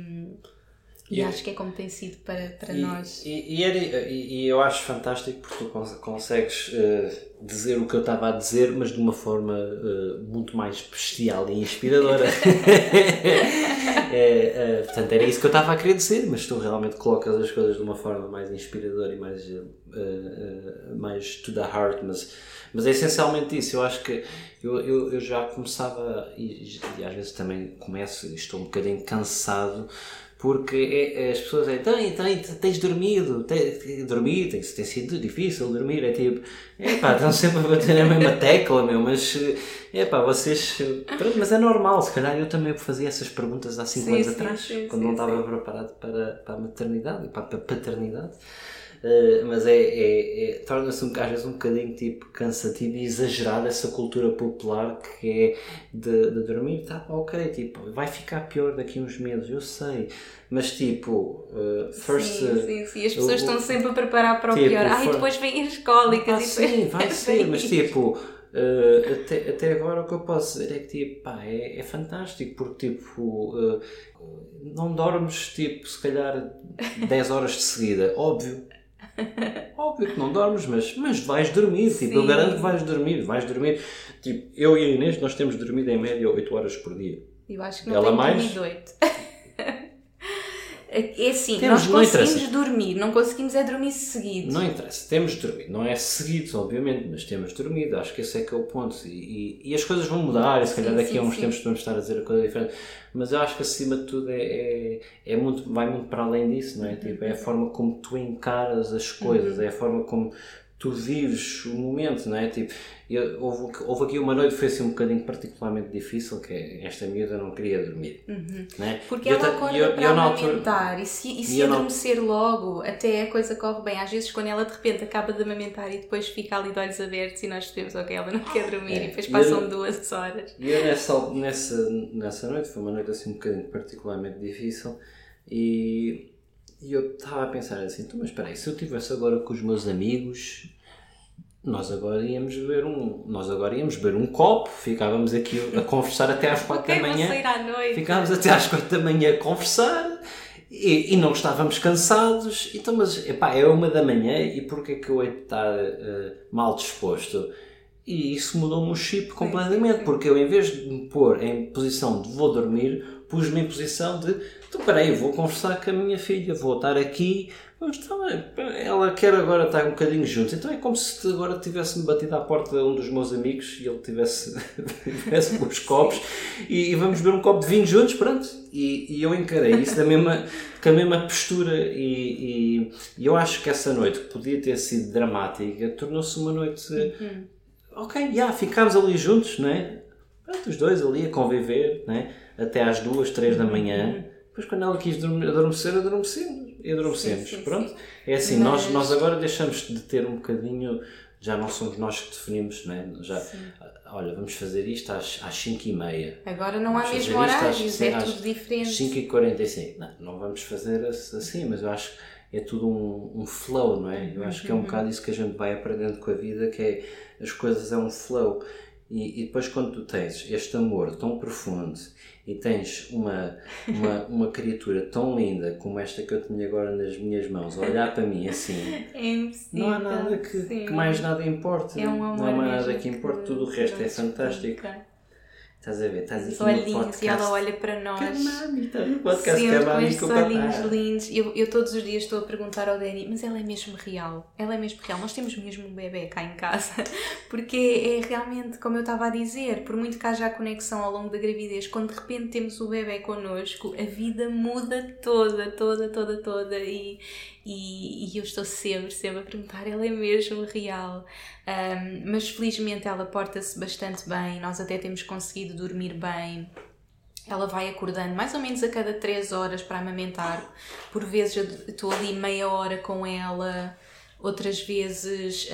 [SPEAKER 1] E, acho que é como tem sido para, para
[SPEAKER 2] e,
[SPEAKER 1] nós.
[SPEAKER 2] E, e, era, e, eu acho fantástico porque tu consegues uh, dizer o que eu estava a dizer, mas de uma forma uh, muito mais bestial e inspiradora. é, uh, portanto, era isso que eu estava a querer dizer, mas tu realmente colocas as coisas de uma forma mais inspiradora e mais, mais to the heart. Mas, mas é essencialmente isso. Eu acho que eu, eu, eu já começava, e, e às vezes também começo, estou um bocadinho cansado porque é, é, as pessoas é, tem, tem, tens dormido, tens, dormir, tem, tem sido difícil dormir, é tipo, é pá, estão sempre a bater na mesma tecla, meu, mas é pá, vocês, pronto, mas é normal, se calhar eu também fazia essas perguntas há 5 anos sim, atrás, sim, quando sim, não estava preparado para, para a maternidade e para a paternidade. Uh, mas é, é, é torna-se um, às vezes um bocadinho tipo cansativo e exagerado essa cultura popular que é de, de dormir, tá ok, tipo, vai ficar pior daqui a uns meses, eu sei, mas tipo, uh, first.
[SPEAKER 1] Sim, sim, sim, as pessoas estão sempre a preparar para o tipo, pior, ah, for... e depois vêm as cólicas
[SPEAKER 2] ah,
[SPEAKER 1] e
[SPEAKER 2] sim, vai ser, mas tipo. Uh, até, até agora o que eu posso dizer é que tipo, pá, é, é fantástico porque tipo, uh, não dormes tipo, se calhar 10 horas de seguida, óbvio, Óbvio que não dormes, mas, mas vais dormir. Tipo, eu garanto que vais dormir. Vais dormir. Tipo, eu e a Inês, nós temos dormido em média 8 horas por dia.
[SPEAKER 1] Eu acho que não Ela tenho mais... dormido 8. É assim, temos, nós conseguimos dormir, não conseguimos é dormir seguido.
[SPEAKER 2] Não interessa, temos dormido. Não é seguidos, obviamente, mas temos dormido. Acho que esse é que é o ponto. E, e, e as coisas vão mudar, e se calhar daqui sim, a uns sim. tempos vamos estar a dizer a coisa diferente. Mas eu acho que acima de tudo é, é, é muito, vai muito para além disso, não é? Tipo, é a forma como tu encaras as coisas, uhum. é a forma como tu vives o momento, não é? Tipo, eu, houve, houve aqui uma noite que foi assim um bocadinho particularmente difícil, que é, esta miúda não queria dormir.
[SPEAKER 1] Uhum. Né? Porque ela eu, acorda eu, para eu, amamentar altura, e se, e se adormecer não... logo, até a coisa corre bem. Às vezes quando ela de repente acaba de amamentar e depois fica ali de olhos abertos e nós sabemos, ok, ela não quer dormir é. e depois passam eu, duas horas.
[SPEAKER 2] E eu nessa, nessa, nessa noite, foi uma noite assim um bocadinho particularmente difícil e e eu estava a pensar assim, então, mas espera aí, se eu estivesse agora com os meus amigos, nós agora íamos beber um, nós agora íamos beber um copo, ficávamos aqui a conversar até às quatro da manhã.
[SPEAKER 1] Sair à noite.
[SPEAKER 2] Ficávamos até às quatro da manhã a conversar e, e não estávamos cansados. Então, mas epá, é uma da manhã e porquê que eu hei de estar uh, mal disposto? E isso mudou-me o chip completamente, porque eu em vez de me pôr em posição de vou dormir, pus-me em posição de então peraí, vou conversar com a minha filha, vou estar aqui. Mas também, ela quer agora estar um bocadinho juntos. Então é como se agora tivesse-me batido à porta de um dos meus amigos e ele tivesse, tivesse com os copos e, e, vamos beber um copo de vinho juntos, pronto. E, e eu encarei isso da mesma, com a mesma postura. E, e, eu acho que essa noite, que podia ter sido dramática, tornou-se uma noite. Uhum. Ok, já, yeah, ficámos ali juntos, não é? Pronto, os dois ali a conviver, não é? Até às duas, três da manhã. Uhum depois, quando ela quis adormecer, adormecemos. E adormecemos. Sim, sim, Pronto. Sim. É assim, Mas... nós, nós agora deixamos de ter um bocadinho. Já não somos nós que definimos, né? Já, olha, vamos fazer isto às, às 5 e meia.
[SPEAKER 1] Agora não vamos há mesmo horários, é tudo diferente. Às
[SPEAKER 2] 5 e 45. Não, não vamos fazer assim, mas eu acho que é tudo um, um flow, não é? Eu acho que é um uhum. bocado isso que a gente vai aprendendo com a vida, que é as coisas é um flow. E, e depois quando tu tens este amor tão profundo e tens uma, uma, uma criatura tão linda como esta que eu tenho agora nas minhas mãos, olhar para mim assim,
[SPEAKER 1] é
[SPEAKER 2] não há nada que, que mais nada importe.
[SPEAKER 1] É um
[SPEAKER 2] não há mais nada que importe, tudo o resto é fantástico. Estás a ver? Estás aqui
[SPEAKER 1] Os olhinhos e ela olha para nós.
[SPEAKER 2] Camami, está no podcast Sempre com estes
[SPEAKER 1] olhinhos lindos. Eu, eu todos os dias estou a perguntar ao Danny, mas ela é mesmo real? Ela é mesmo real? Nós temos mesmo um bebê cá em casa. Porque é realmente, como eu estava a dizer, por muito que haja a conexão ao longo da gravidez, quando de repente temos o bebê connosco, a vida muda toda, toda, toda, toda. E, e, e eu estou sempre, sempre a perguntar, ela é mesmo real? Um, mas felizmente ela porta-se bastante bem, nós até temos conseguido dormir bem. Ela vai acordando mais ou menos a cada 3 horas para amamentar. Por vezes eu estou ali meia hora com ela. Outras vezes, uh,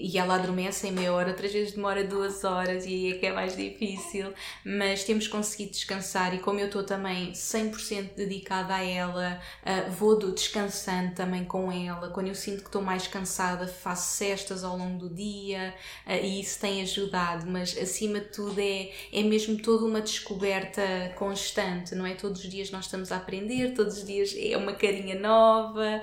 [SPEAKER 1] e ela adormece em meia hora, outras vezes demora duas horas e aí é que é mais difícil, mas temos conseguido descansar e como eu estou também 100% dedicada a ela, uh, vou descansando também com ela, quando eu sinto que estou mais cansada faço cestas ao longo do dia uh, e isso tem ajudado, mas acima de tudo é, é mesmo toda uma descoberta constante, não é? Todos os dias nós estamos a aprender, todos os dias é uma carinha nova,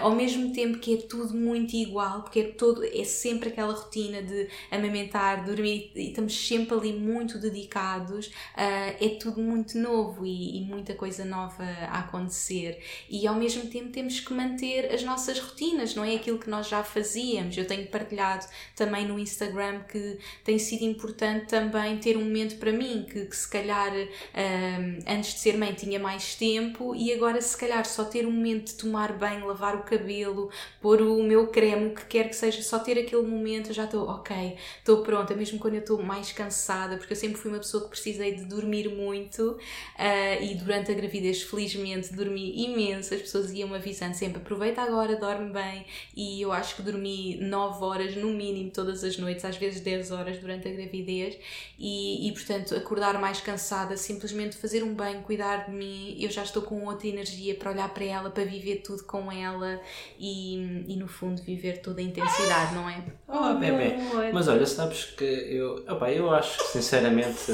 [SPEAKER 1] ao mesmo tempo que é tudo muito igual, porque é, todo, é sempre aquela rotina de amamentar, dormir e estamos sempre ali muito dedicados. Uh, é tudo muito novo e, e, muita coisa nova a acontecer. E ao mesmo tempo temos que manter as nossas rotinas, não é aquilo que nós já fazíamos. Eu tenho partilhado também no Instagram que tem sido importante também ter um momento para mim, que, que se calhar uh, antes de ser mãe tinha mais tempo e agora se calhar só ter um momento de tomar banho, lavar o cabelo, pôr o meu creme, que quer que seja, só ter aquele momento, já estou, ok, estou pronta, mesmo quando eu estou mais cansada, porque eu sempre fui uma pessoa que precisei de dormir muito uh, e durante a gravidez, felizmente, dormi imenso. As pessoas iam-me avisando sempre: aproveita agora, dorme bem. E eu acho que dormi 9 horas no mínimo todas as noites, às vezes 10 horas durante a gravidez, e, e portanto, acordar mais cansada, simplesmente fazer um banho, cuidar de mim, eu já estou com outra energia para olhar para ela, para viver tudo com ela e, e no fundo viver toda a intensidade, não é?
[SPEAKER 2] Oh, bebê. Mas olha, sabes que eu, opa, eu acho que sinceramente.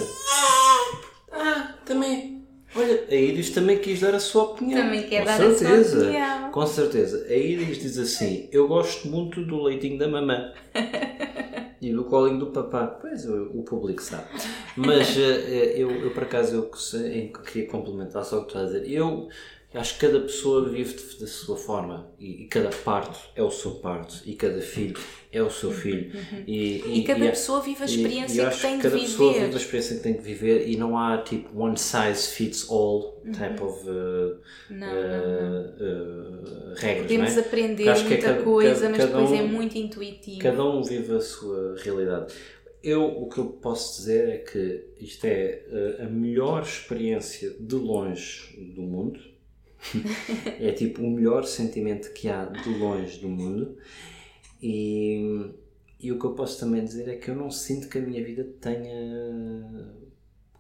[SPEAKER 2] Ah, também. Olha, a Iris também quis dar a sua opinião.
[SPEAKER 1] Também quer dar certeza, a sua opinião.
[SPEAKER 2] Com certeza. A Iris diz assim: Eu gosto muito do leitinho da mamã. e do colinho do papá. Pois, o, o público sabe. Mas uh, eu, eu, por acaso, eu, eu queria complementar só o que tu estás a dizer. Eu acho que cada pessoa vive da sua forma e, e, cada parto é o seu parto e cada filho é o seu filho
[SPEAKER 1] uhum. e, e, e, cada e, pessoa vive a experiência que tem
[SPEAKER 2] que cada
[SPEAKER 1] de viver
[SPEAKER 2] pessoa vive a experiência que tem de viver e não há tipo one size fits all uhum. type of uh,
[SPEAKER 1] não, uh,
[SPEAKER 2] uh, regras
[SPEAKER 1] podemos
[SPEAKER 2] é?
[SPEAKER 1] aprender muita é coisa mas depois um, é muito intuitivo
[SPEAKER 2] cada um vive a sua realidade eu o que eu posso dizer é que isto é uh, a melhor experiência de longe do mundo é tipo o melhor sentimento que há de longe do mundo. E, e o que eu posso também dizer é que eu não sinto que a minha vida tenha.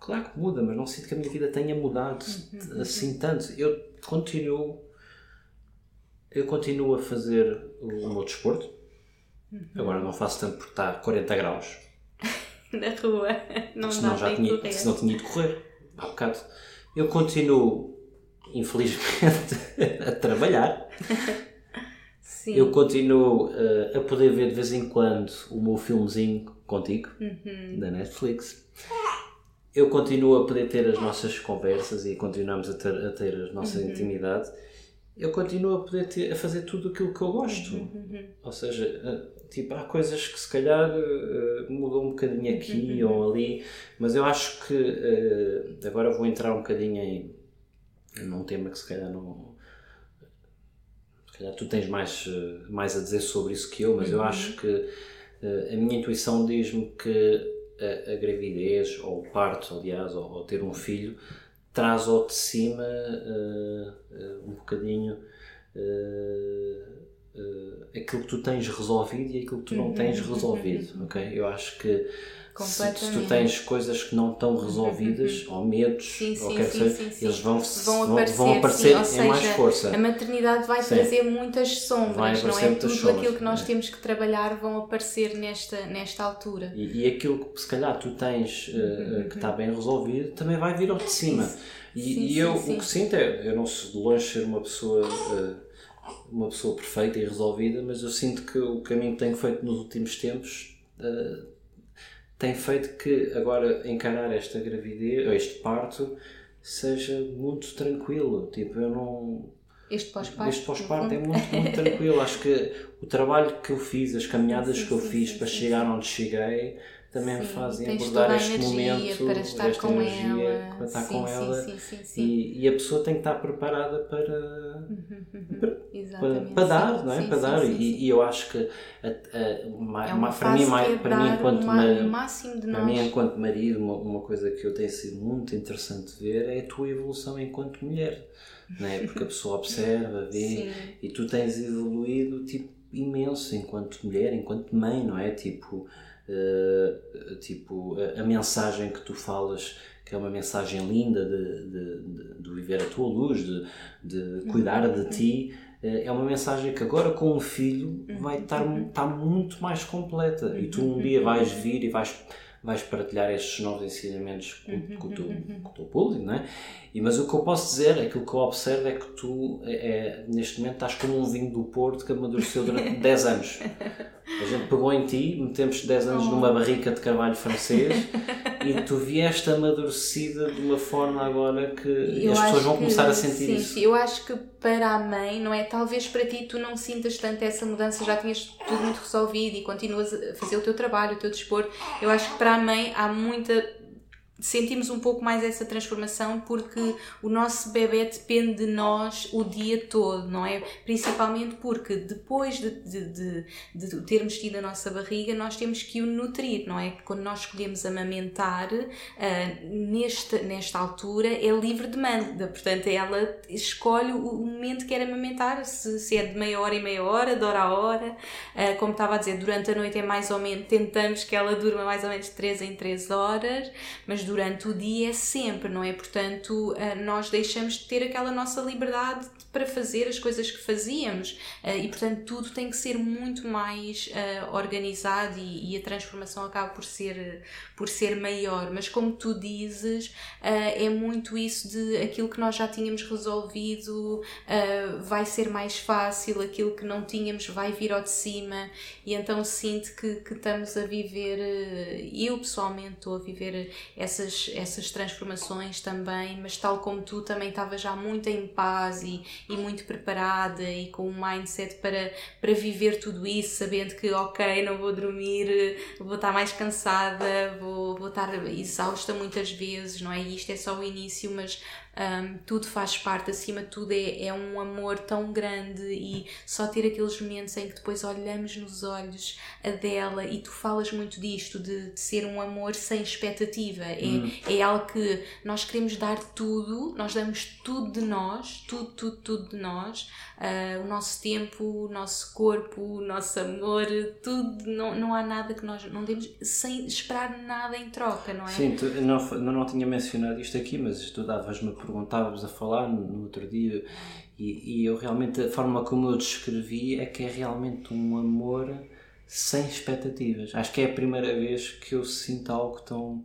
[SPEAKER 2] Claro que muda, mas não sinto que a minha vida tenha mudado uhum. assim tanto. Eu continuo. Eu continuo a fazer o meu desporto. Uhum. Agora não faço tanto porque está 40 graus.
[SPEAKER 1] Na rua. Não senão
[SPEAKER 2] já tinha, correr. senão tinha de correr. Há bocado. Eu continuo infelizmente, a trabalhar.
[SPEAKER 1] Sim.
[SPEAKER 2] Eu continuo uh, a poder ver de vez em quando o meu filmezinho contigo,
[SPEAKER 1] uhum.
[SPEAKER 2] da Netflix. Eu continuo a poder ter as nossas conversas e continuamos a ter, a ter a nossa uhum. intimidade. Eu continuo a poder ter, a fazer tudo aquilo que eu gosto.
[SPEAKER 1] Uhum. uhum.
[SPEAKER 2] Ou seja, uh, tipo, há coisas que se calhar uh, mudam um bocadinho aqui uhum. ou ali, mas eu acho que agora vou entrar um bocadinho em num tema que se calhar não. Se calhar tu tens mais, eh, mais a dizer sobre isso que eu, mas uhum. eu acho que uh, a minha intuição diz-me que a, a, gravidez, ou o parto, aliás, ou, ou, ter um filho, traz ao de cima uh, uh, um bocadinho aquilo que tu tens resolvido e aquilo que tu não tens uhum. resolvido, uhum. ok? Eu acho que se, se, tu tens coisas que não estão resolvidas, uhum. ou medos,
[SPEAKER 1] sim, sim,
[SPEAKER 2] ou quer
[SPEAKER 1] sim,
[SPEAKER 2] eles vão, vão, aparecer, vão aparecer em seja, mais força.
[SPEAKER 1] A maternidade vai trazer muitas sombras, não é? Tudo sombras, aquilo que nós é. temos que trabalhar vão aparecer nesta, nesta altura.
[SPEAKER 2] E, e aquilo que se calhar tu tens uh, que está bem resolvido também vai vir ao de cima. E, e eu o que sinto é, eu não sou de longe ser uma pessoa. Uh, uma pessoa perfeita e resolvida, mas eu sinto que o caminho que tenho feito nos últimos tempos uh, tem feito que agora encarar esta gravidez, este parto, seja muito tranquilo. Tipo, eu não.
[SPEAKER 1] Este pós-parto.
[SPEAKER 2] Este pós-parto é muito, muito tranquilo. Acho que o trabalho que eu fiz, as caminhadas sim, que eu sim, fiz sim, para chegar onde cheguei, também sim, me fazem abordar este momento
[SPEAKER 1] para estar com
[SPEAKER 2] energia,
[SPEAKER 1] ela,
[SPEAKER 2] para estar
[SPEAKER 1] sim,
[SPEAKER 2] com
[SPEAKER 1] sim,
[SPEAKER 2] ela.
[SPEAKER 1] sim,
[SPEAKER 2] e, e, a pessoa tem que estar preparada para,
[SPEAKER 1] uhum, uhum,
[SPEAKER 2] para, para, dar, não é? para dar. e, e, eu acho que a, a,
[SPEAKER 1] é
[SPEAKER 2] para mim,
[SPEAKER 1] é
[SPEAKER 2] para mim enquanto
[SPEAKER 1] uma,
[SPEAKER 2] para mim enquanto marido uma, uma coisa que eu tenho sido muito interessante ver é a tua evolução enquanto mulher não é? porque a pessoa observa, vê e tu tens evoluído tipo imenso enquanto mulher, enquanto mãe, não é? Tipo, uh, tipo a, a, mensagem que tu falas, que é uma mensagem linda de, de, de, viver a tua luz, de, de cuidar de ti, uh, é uma mensagem que agora com um filho vai estar, estar muito mais completa. E tu um dia vais vir e vais vais partilhar estes novos ensinamentos com, uhum, com, o, teu, uhum. com o teu público, não é? E, mas o que eu posso dizer, aquilo que eu observo é que tu, é, é neste momento, estás como um vinho do Porto que amadureceu durante 10 anos. A gente pegou em ti, metemos 10 anos oh. numa barrica de carvalho francês e tu vieste amadurecida de uma forma agora que eu as pessoas vão que, começar a sentir
[SPEAKER 1] sim,
[SPEAKER 2] isso.
[SPEAKER 1] Sim, eu acho que para a mãe, não é? Talvez para ti tu não sintas tanto essa mudança, já tinhas tudo muito resolvido e continuas a fazer o teu trabalho, o teu desporto. Eu acho que para a mãe há muita sentimos um pouco mais essa transformação porque o nosso bebê depende de nós o dia todo, não é? Principalmente porque depois de, de, de, de termos tido a nossa barriga, nós temos que o nutrir, não é? Quando nós escolhemos amamentar, uh, nesta, nesta altura é livre demanda, portanto ela escolhe o momento que quer amamentar, se, se é de meia hora em meia hora, de hora a hora, uh, como estava a dizer, durante a noite é mais ou menos, tentamos que ela durma mais ou menos de 3 em 3 horas, mas durante o dia é sempre, não é? Portanto, eh, nós deixamos de ter aquela nossa liberdade para fazer as coisas que fazíamos eh, e, portanto, tudo tem que ser muito mais uh, organizado e, a transformação acaba por ser, por ser maior. Mas, como tu dizes, é muito isso de aquilo que nós já tínhamos resolvido vai ser mais fácil, aquilo que não tínhamos vai vir ao de cima e então sinto que, que estamos a viver, eu pessoalmente estou a viver essas, essas transformações também, mas tal como tu também estava já muito em paz e, e muito preparada e com um mindset para, para viver tudo isso, sabendo que, ok, não vou dormir, vou estar mais cansada, vou, vou estar exausta muitas vezes, não é? E isto é só o início, mas um, tudo faz parte, acima de tudo é, é um amor tão grande e só ter aqueles momentos em que depois olhamos nos olhos a dela e tu falas muito disto, de, de ser um amor sem expectativa. É, hum. é algo que nós queremos dar tudo, nós damos tudo de nós, tudo, tudo, tudo de nós, uh, o nosso tempo, o nosso corpo, o nosso amor, tudo, não, não há nada que nós não demos sem esperar nada em troca, não é?
[SPEAKER 2] Sim, tu, não, não, não tinha mencionado isto aqui, mas tu davas-me perguntávamos a falar no outro dia e, e, eu realmente, a forma como eu descrevi é que é realmente um amor sem expectativas. Acho que é a primeira vez que eu sinto algo tão,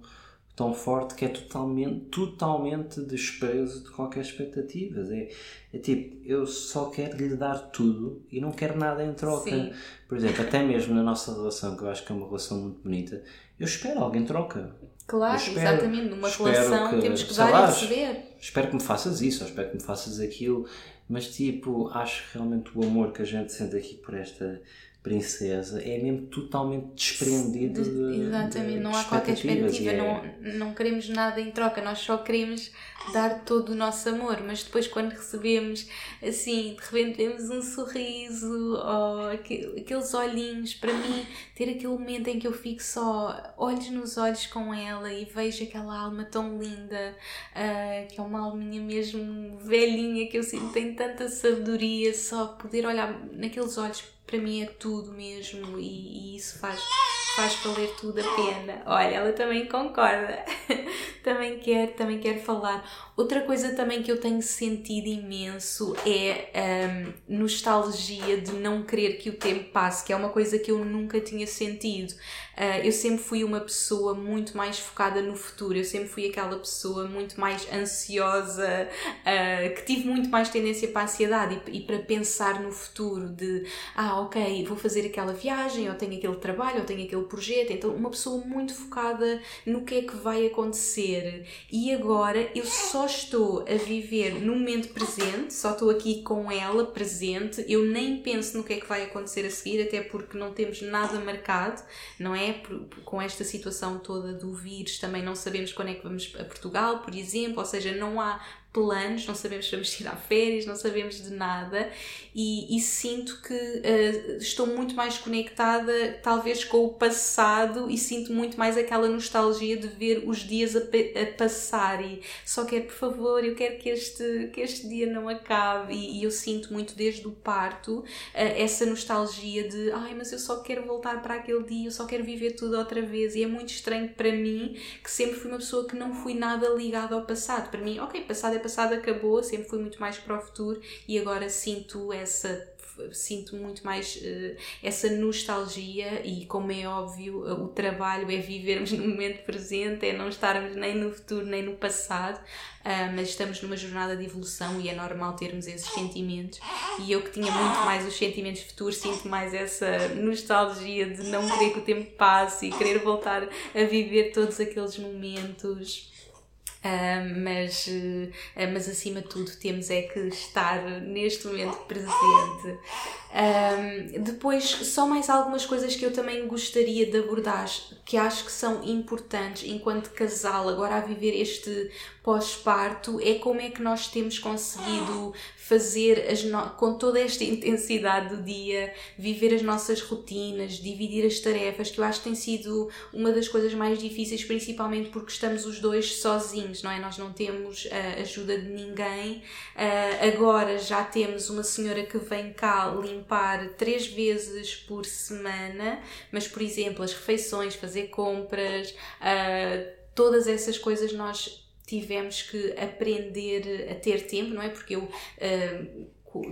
[SPEAKER 2] tão forte que é totalmente, totalmente desprezo de qualquer expectativas. É, é tipo, eu só quero lhe dar tudo e não quero nada em troca. Sim. Por exemplo, até mesmo na nossa relação, que eu acho que é uma relação muito bonita, eu espero algo em troca.
[SPEAKER 1] Claro, espero, exatamente. Numa relação que, temos que dar lá, e receber.
[SPEAKER 2] Espero que me faças isso, ou espero que me faças aquilo, mas tipo, acho que realmente o amor que a gente sente aqui por esta princesa é mesmo totalmente desprendido de,
[SPEAKER 1] Exatamente,
[SPEAKER 2] de,
[SPEAKER 1] não há qualquer expectativa, é... não, não queremos nada em troca, nós só queremos dar todo o nosso amor, mas depois quando recebemos assim, de repente temos um sorriso ou aqueles olhinhos, para mim ter aquele momento em que eu fico só olhos nos olhos com ela e vejo aquela alma tão linda, uh, que é uma alminha mesmo velhinha que eu sinto tem tanta sabedoria, só poder olhar naqueles olhos para mim é tudo mesmo e, e isso faz, faz valer tudo a pena. Olha, ela também concorda, também quer, também quer falar. Outra coisa também que eu tenho sentido imenso é um, nostalgia de não querer que o tempo passe, que é uma coisa que eu nunca tinha sentido. Uh, eu sempre fui uma pessoa muito mais focada no futuro, eu sempre fui aquela pessoa muito mais ansiosa, uh, que tive muito mais tendência para a ansiedade e, e, para pensar no futuro, de ah, ok, vou fazer aquela viagem, ou tenho aquele trabalho, ou tenho aquele projeto. Então, uma pessoa muito focada no que é que vai acontecer. E agora eu só estou a viver no momento presente, só estou aqui com ela presente, eu nem penso no que é que vai acontecer a seguir, até porque não temos nada marcado, não é? Com esta situação toda do vírus, também não sabemos quando é que vamos a Portugal, por exemplo, ou seja, não há planos, não sabemos se vamos tirar férias, não sabemos de nada. E, e sinto que uh, estou muito mais conectada talvez com o passado e sinto muito mais aquela nostalgia de ver os dias a, a passar e só quero por favor, eu quero que este, que este dia não acabe. E, e eu sinto muito desde o parto uh, essa nostalgia de ai mas eu só quero voltar para aquele dia, eu só quero viver tudo outra vez. E é muito estranho para mim que sempre fui uma pessoa que não fui nada ligada ao passado, para mim ok, passado é passado acabou, sempre fui muito mais para o futuro e agora sinto essa sinto muito mais uh, essa nostalgia e como é óbvio uh, o trabalho é vivermos no momento presente é não estarmos nem no futuro nem no passado uh, mas estamos numa jornada de evolução e é normal termos esses sentimentos. E eu que tinha muito mais os sentimentos futuros sinto mais essa nostalgia de não querer que o tempo passe e querer voltar a viver todos aqueles momentos Uh, mas, uh, mas acima de tudo temos é que estar neste momento presente. Depois, só mais algumas coisas que eu também gostaria de abordar, que acho que são importantes enquanto casal, agora a viver este pós-parto, é como é que nós temos conseguido fazer no... com toda esta intensidade do dia, viver as nossas rotinas, dividir as tarefas, que eu acho que tem sido uma das coisas mais difíceis, principalmente porque estamos os dois sozinhos, não é? Nós não temos uh, ajuda de ninguém. Uh, agora já temos uma senhora que vem cá limpar três vezes por semana, mas por exemplo, as refeições, fazer compras, uh, todas essas coisas nós tivemos que aprender a ter tempo, não é? Porque eu uh,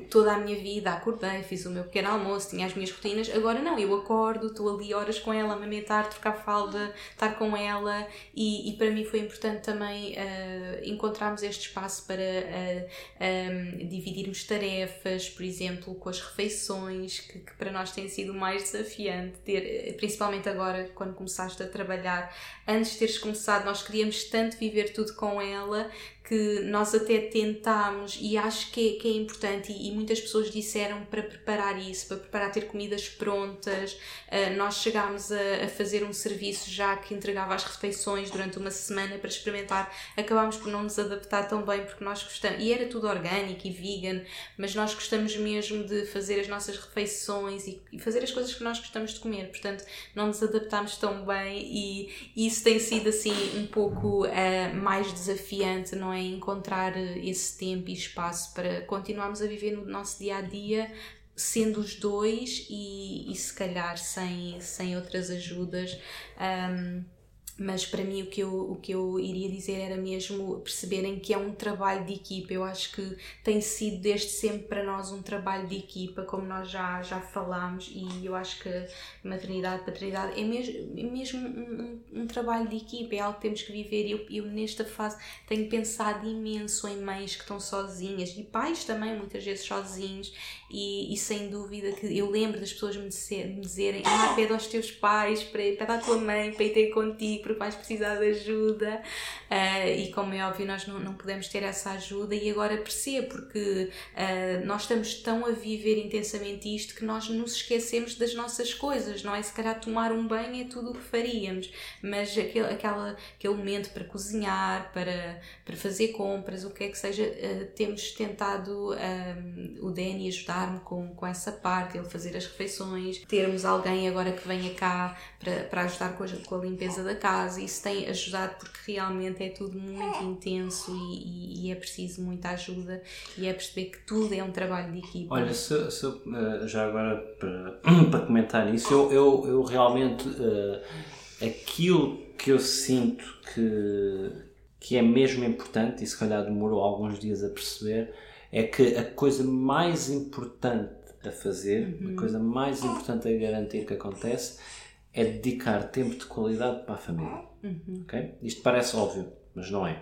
[SPEAKER 1] toda a minha vida acordei, fiz o meu pequeno almoço, tinha as minhas rotinas. Agora não, eu acordo, estou ali horas com ela, amamentar, trocar falda, estar com ela e, e para mim foi importante também uh, encontrarmos este espaço para uh, um, dividirmos tarefas, por exemplo, com as refeições, que, que, para nós tem sido mais desafiante, ter, principalmente agora quando começaste a trabalhar. Antes de teres começado, nós queríamos tanto viver tudo com ela que nós até tentámos e acho que é, que é importante e, e, muitas pessoas disseram para preparar isso, para preparar ter comidas prontas. Uh, nós chegámos a, a, fazer um serviço já que entregava as refeições durante uma semana para experimentar. Acabámos por não nos adaptar tão bem porque nós gostamos, e era tudo orgânico e vegan, mas nós gostamos mesmo de fazer as nossas refeições e, e fazer as coisas que nós gostamos de comer, portanto não nos adaptámos tão bem e, e isso tem sido assim um pouco uh, mais desafiante, não é? Encontrar esse tempo e espaço para continuarmos a viver no nosso dia a dia sendo os dois e, e se calhar sem, sem outras ajudas. Um, mas para mim o que, eu, o que eu iria dizer era mesmo perceberem que é um trabalho de equipa. Eu acho que tem sido desde sempre para nós um trabalho de equipa, como nós já, já falámos, e eu acho que maternidade, paternidade é mesmo, é mesmo um, um, um trabalho de equipa, é algo que temos que viver. Eu, eu nesta fase tenho pensado imenso em mães que estão sozinhas e pais também, muitas vezes sozinhos, e, e sem dúvida que eu lembro das pessoas me, dizer, me dizerem: Ah, pede aos teus pais, pede à tua mãe para ir ter contigo porque vais precisar de ajuda. Uh, e como é óbvio, nós não, não podemos ter essa ajuda. E agora percebo, porque uh, nós estamos tão a viver intensamente isto que nós nos esquecemos das nossas coisas, não é? Se calhar tomar um banho é tudo o que faríamos, mas aquele, aquela, aquele momento para cozinhar, para, para fazer compras, o que é que seja, uh, temos tentado o Danny ajudar-me com, com essa parte, ele fazer as refeições, termos alguém agora que venha cá para, para ajudar com a, com a limpeza da casa isso tem ajudado porque realmente é tudo muito intenso e, e, é preciso muita ajuda e é perceber que tudo é um trabalho de equipa.
[SPEAKER 2] Olha, se, se eh, já agora para, para comentar isso, eu, eu, eu realmente uh, aquilo que eu sinto que, que é mesmo importante e se calhar demorou alguns dias a perceber é que a coisa mais importante a fazer, uhum. a coisa mais importante a garantir que acontece é dedicar tempo de qualidade para a família. Uhum. Okay? Isto parece óbvio, mas não é.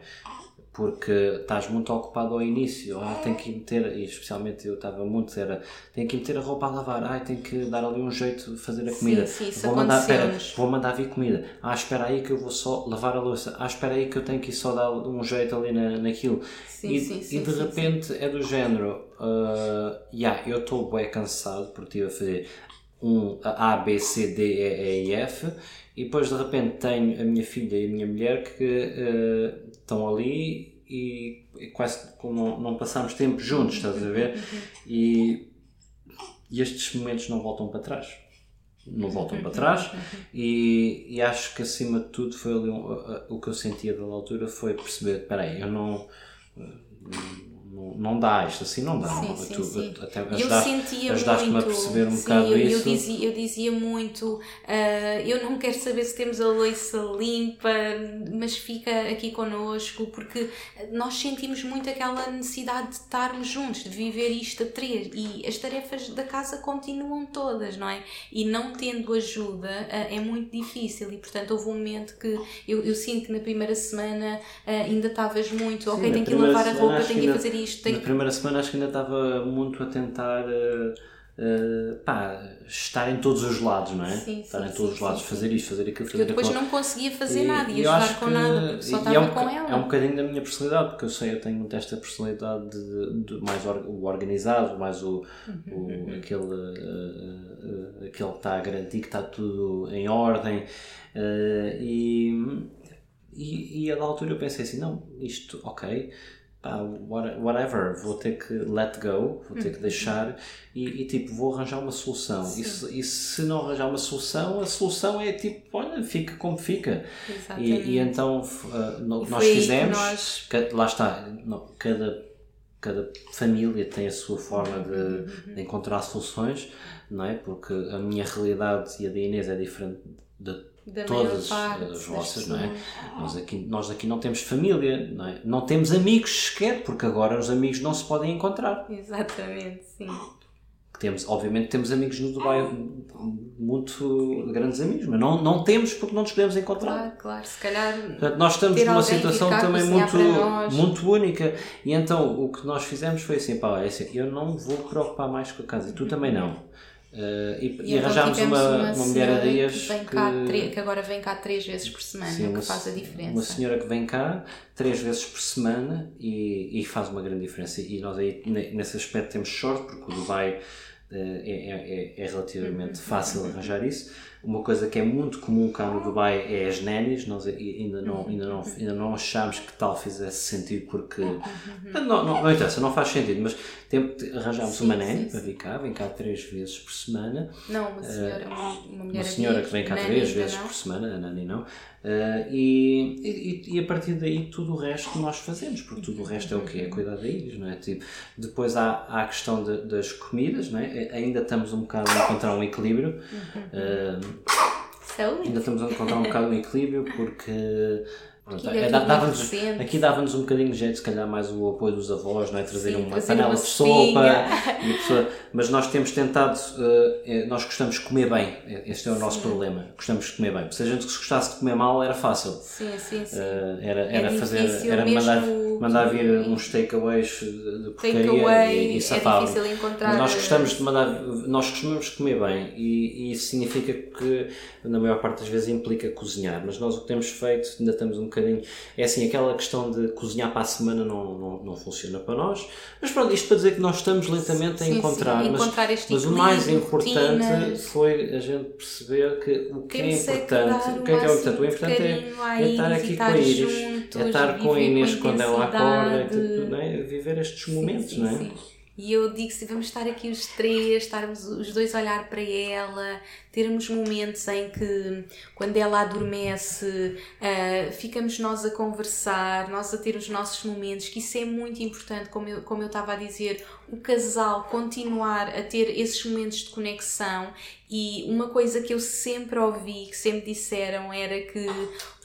[SPEAKER 2] Porque estás muito ocupado ao início, ah, tenho que meter, e especialmente eu estava muito, era tenho que meter a roupa a lavar, ah, tenho que dar ali um jeito de fazer a comida.
[SPEAKER 1] Sim, sim,
[SPEAKER 2] vou, mandar, pera, vou mandar vir comida. Ah, espera aí que eu vou só lavar a louça. Ah, espera aí que eu tenho que só dar um jeito ali na, naquilo.
[SPEAKER 1] Sim,
[SPEAKER 2] e,
[SPEAKER 1] sim,
[SPEAKER 2] e de repente é do género, uh, yeah, eu estou bem cansado porque estive a fazer um A, B, C, D, E e F e depois de repente tenho a minha filha e a minha mulher que uh, estão ali e, e quase não, não passámos tempo juntos, estás a ver? E, e estes momentos não voltam para trás. Não voltam para trás e, e acho que acima de tudo foi ali um, o que eu sentia da altura foi perceber, espera aí, eu não não, não dá, isto assim não dá.
[SPEAKER 1] Sim, sim,
[SPEAKER 2] tu,
[SPEAKER 1] sim.
[SPEAKER 2] Até
[SPEAKER 1] eu
[SPEAKER 2] ajudaste,
[SPEAKER 1] sentia
[SPEAKER 2] ajudaste-me
[SPEAKER 1] muito,
[SPEAKER 2] a perceber um
[SPEAKER 1] sim,
[SPEAKER 2] bocado
[SPEAKER 1] eu,
[SPEAKER 2] isso.
[SPEAKER 1] Eu dizia, eu dizia muito, ah, eu não quero saber se temos a louça limpa, mas fica aqui connosco, porque nós sentimos muito aquela necessidade de estarmos juntos, de viver isto a três, e as tarefas da casa continuam todas, não é? E não tendo ajuda ah, é muito difícil, e portanto houve um momento que eu, eu sinto que na primeira semana ah, ainda estavas muito, ok, tenho que lavar a roupa, tenho
[SPEAKER 2] que
[SPEAKER 1] fazer isto, tenho
[SPEAKER 2] Na primeira semana acho que ainda estava muito a tentar eh, pá, estar em todos os lados, não é?
[SPEAKER 1] Sim,
[SPEAKER 2] estar
[SPEAKER 1] sim,
[SPEAKER 2] em todos
[SPEAKER 1] sim,
[SPEAKER 2] os lados, fazer isto, fazer aquilo,
[SPEAKER 1] Eu
[SPEAKER 2] fazer
[SPEAKER 1] depois
[SPEAKER 2] aquilo.
[SPEAKER 1] não conseguia fazer
[SPEAKER 2] E-
[SPEAKER 1] nada
[SPEAKER 2] e
[SPEAKER 1] ajudar com
[SPEAKER 2] que-
[SPEAKER 1] nada, só estava
[SPEAKER 2] é um,
[SPEAKER 1] com ela.
[SPEAKER 2] É um bocadinho da minha personalidade, porque eu sei, eu tenho muito esta personalidade de, de mais or- o organizado, mais o,
[SPEAKER 1] Uhum,
[SPEAKER 2] o- aquele, eh, eh, aquele que está a garantir que está tudo em ordem. e, e, e a da altura eu pensei assim: não, isto, ok. Pá, what- whatever, vou ter que let go, vou ter que deixar e, e, tipo, vou arranjar uma solução. E se, e se não arranjar uma solução, a solução é tipo, olha, fica como fica. E, e então uh, no- nós fizemos,
[SPEAKER 1] nós-
[SPEAKER 2] lá está, no- cada, cada família tem a sua forma
[SPEAKER 1] Uhum,
[SPEAKER 2] de, de encontrar soluções, não é? Porque a minha realidade e a da Inês é diferente de
[SPEAKER 1] Da
[SPEAKER 2] todas
[SPEAKER 1] parte
[SPEAKER 2] as vossas, não é? Nós aqui, nós aqui não temos família, não é? Não temos amigos sequer, porque agora os amigos não se podem encontrar.
[SPEAKER 1] Exatamente, sim.
[SPEAKER 2] Temos, obviamente temos amigos no Dubai, muito grandes amigos, mas não, não temos porque não nos podemos encontrar.
[SPEAKER 1] Claro, claro. Se calhar.
[SPEAKER 2] Portanto, nós estamos numa situação também
[SPEAKER 1] cozinhar
[SPEAKER 2] muito, muito única. E então o que nós fizemos foi assim: pá, é assim, eu não vou preocupar mais com a casa e tu também não. Eh, e, e
[SPEAKER 1] então
[SPEAKER 2] arranjámos
[SPEAKER 1] tivemos
[SPEAKER 2] uma, uma, mulher a dias
[SPEAKER 1] que, tre- que agora vem cá três vezes por semana,
[SPEAKER 2] Sim, uma,
[SPEAKER 1] que faz a diferença.
[SPEAKER 2] uma senhora que vem cá três vezes por semana e, e faz uma grande diferença. E nós aí, ne- nesse aspecto, temos sorte, porque o Dubai é, é, é- é relativamente fácil arranjar isso. Uma coisa que é muito comum cá no Dubai é as nannies. Nós ai- ainda não, ainda não, ainda não achámos que tal fizesse sentido, porque. Não, não, não interessa, não faz sentido, mas tem, arranjámos
[SPEAKER 1] Sim,
[SPEAKER 2] uma nanny para vir cá, vem cá três vezes por semana.
[SPEAKER 1] Não, uma senhora, uma, uma mulher
[SPEAKER 2] Uma senhora que vem cá três vezes
[SPEAKER 1] não.
[SPEAKER 2] por semana, a Nani não, eh, e, e, e a partir daí tudo o resto nós fazemos, porque tudo o resto é o quê? É cuidar da ilhas, não é? Tipo, depois há, há a questão de- das comidas, não é? Eh, Ainda estamos um bocado a encontrar um equilíbrio, eh,
[SPEAKER 1] Saúde.
[SPEAKER 2] ainda estamos a encontrar um bocado um equilíbrio porque. Pronto,
[SPEAKER 1] é
[SPEAKER 2] é, dava-nos-
[SPEAKER 1] recente.
[SPEAKER 2] aqui dava-nos um bocadinho de jeito, se calhar mais o apoio dos avós, não é? Trazer
[SPEAKER 1] Sim,
[SPEAKER 2] uma panela
[SPEAKER 1] uma
[SPEAKER 2] de sopa, pessoa- mas nós temos tentado, eh, eh, nós gostamos de comer bem, este é o nosso problema, gostamos de comer bem. Se a gente se gostasse de comer mal era fácil.
[SPEAKER 1] Sim, sim, sim.
[SPEAKER 2] Eh, era era
[SPEAKER 1] É
[SPEAKER 2] fazer, era mandar, mandar vir uns takeaways de porcaria
[SPEAKER 1] Takeaway
[SPEAKER 2] e, e
[SPEAKER 1] é
[SPEAKER 2] safava.
[SPEAKER 1] difícil encontrar.
[SPEAKER 2] Mas nós gostamos de mandar, nós costumamos de comer bem e, e isso significa que na maior parte das vezes implica cozinhar, mas nós o que temos feito, ainda estamos um bocadinho, é assim, aquela questão de cozinhar para a semana não, não, não funciona para nós, mas pronto, isto para dizer que nós estamos lentamente a
[SPEAKER 1] Sim, sim,
[SPEAKER 2] encontrar, mas,
[SPEAKER 1] encontrar este
[SPEAKER 2] mas o mais importante
[SPEAKER 1] rotinas.
[SPEAKER 2] foi a gente perceber que o que é
[SPEAKER 1] é
[SPEAKER 2] importante, o que é que é importante? O importante é,
[SPEAKER 1] à
[SPEAKER 2] é estar aqui com a Iris, é estar com a Inês quando ela acorda, e
[SPEAKER 1] intensidade.
[SPEAKER 2] tudo, não é? viver estes momentos,
[SPEAKER 1] sim,
[SPEAKER 2] não é?
[SPEAKER 1] sim. E eu digo se vamos estar aqui os três, estarmos os dois a olhar para ela, termos momentos em que, quando ela adormece, ah, ficamos nós a conversar, nós a ter os nossos momentos, que isso é muito importante, como eu, como eu estava a dizer, o casal continuar a ter esses momentos de conexão. E uma coisa que eu sempre ouvi, que sempre disseram, era que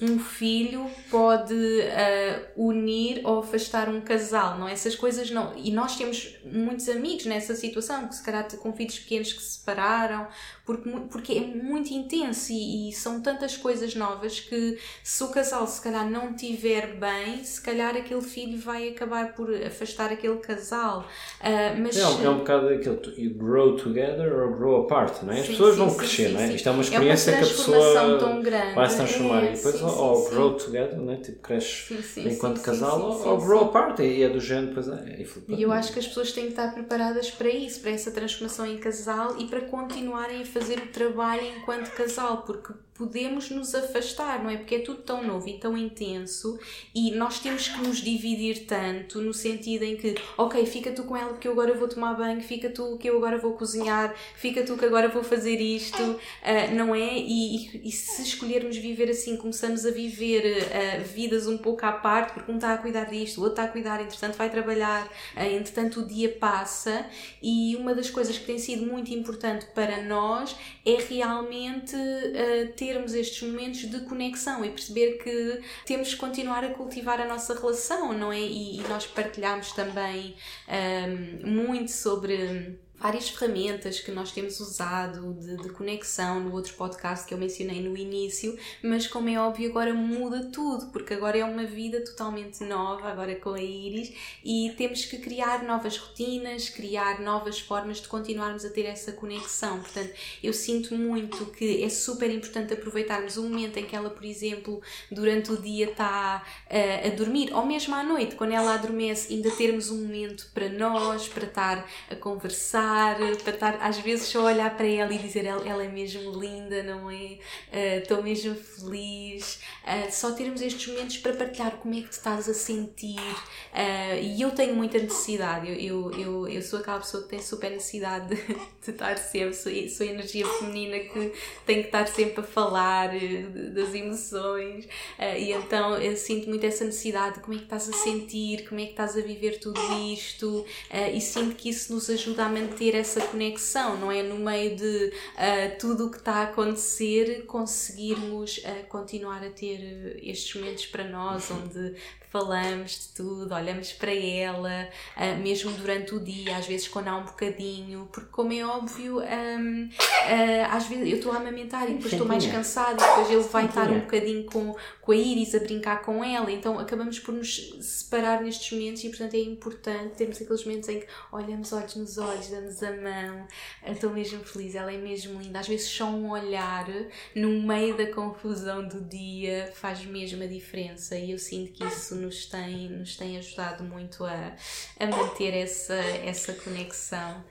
[SPEAKER 1] um filho pode ah, unir ou afastar um casal, não? é? Essas coisas não. E nós temos muitos amigos nessa situação, que se calhar com filhos pequenos que se separaram, porque, porque é muito intenso e, e são tantas coisas novas que se o casal se calhar não tiver bem, se calhar aquele filho vai acabar por afastar aquele casal. Ah, mas
[SPEAKER 2] É, um- é um bocado aquele you grow together or grow apart, não é? As
[SPEAKER 1] Sim,
[SPEAKER 2] pessoas
[SPEAKER 1] sim,
[SPEAKER 2] vão
[SPEAKER 1] sim,
[SPEAKER 2] crescer, não é? Isto é uma
[SPEAKER 1] É uma
[SPEAKER 2] experiência que a pessoa
[SPEAKER 1] tão grande.
[SPEAKER 2] vai se transformar
[SPEAKER 1] É,
[SPEAKER 2] e depois ou, grow together, não é? Tipo, cresce enquanto casal ou, grow apart e é do género, depois é. E,
[SPEAKER 1] E eu acho que as pessoas têm que estar preparadas para isso, para essa transformação em casal e para continuarem a fazer o trabalho enquanto casal, porque podemos nos afastar, não é? Porque é tudo tão novo e tão intenso e nós temos que nos dividir tanto no sentido em que, ok, fica tu com ela porque eu agora vou tomar banho, fica tu que eu agora vou cozinhar, fica tu que agora vou fazer isto, uh, não é? E, e, e, se escolhermos viver assim, começamos a viver uh, vidas um pouco à parte, porque um está a cuidar disto, o outro está a cuidar, entretanto vai trabalhar, uh, entretanto o dia passa e uma das coisas que tem sido muito importante para nós é realmente termos estes momentos de conexão e perceber que temos que continuar a cultivar a nossa relação, não é? E, e nós partilhamos também um, muito sobre várias ferramentas que nós temos usado de, de, conexão no outro podcast que eu mencionei no início, mas como é óbvio agora muda tudo, porque agora é uma vida totalmente nova, agora com a Iris, e temos que criar novas rotinas, criar novas formas de continuarmos a ter essa conexão. Portanto, eu sinto muito que é super importante aproveitarmos o momento em que ela, por exemplo, durante o dia está uh, a dormir, ou mesmo à noite, quando ela adormece, ainda termos um momento para nós, para estar a conversar para estar às vezes só olhar para ela e dizer ela, ela é mesmo linda, não é? Estou uh, mesmo feliz. Uh, só termos estes momentos para partilhar como é que te estás a sentir. Uh, e eu tenho muita necessidade, eu, eu, eu, eu, sou aquela pessoa que tem super necessidade de, de estar sempre, sou, sou a energia feminina que tem que estar sempre a falar das emoções. e então eu sinto muito essa necessidade de como é que estás a sentir, como é que estás a viver tudo isto. e sinto que isso nos ajuda a manter ter essa conexão, não é? No meio de uh, tudo o que está a acontecer, conseguirmos uh, continuar a ter estes momentos para nós, onde falamos de tudo, olhamos para ela, uh, mesmo durante o dia, às vezes quando há um bocadinho, porque como é óbvio, um, uh, às vezes eu estou a amamentar e depois estou mais cansada e depois ele vai estar um bocadinho com, com a Iris a brincar com ela, então acabamos por nos separar nestes momentos e portanto é importante termos aqueles momentos em que olhamos olhos nos olhos, damos a mão, estou mesmo feliz, ela é mesmo linda, às vezes só um olhar no meio da confusão do dia faz mesmo a diferença e eu sinto que isso nos tem, nos tem ajudado muito a, a manter essa, essa conexão.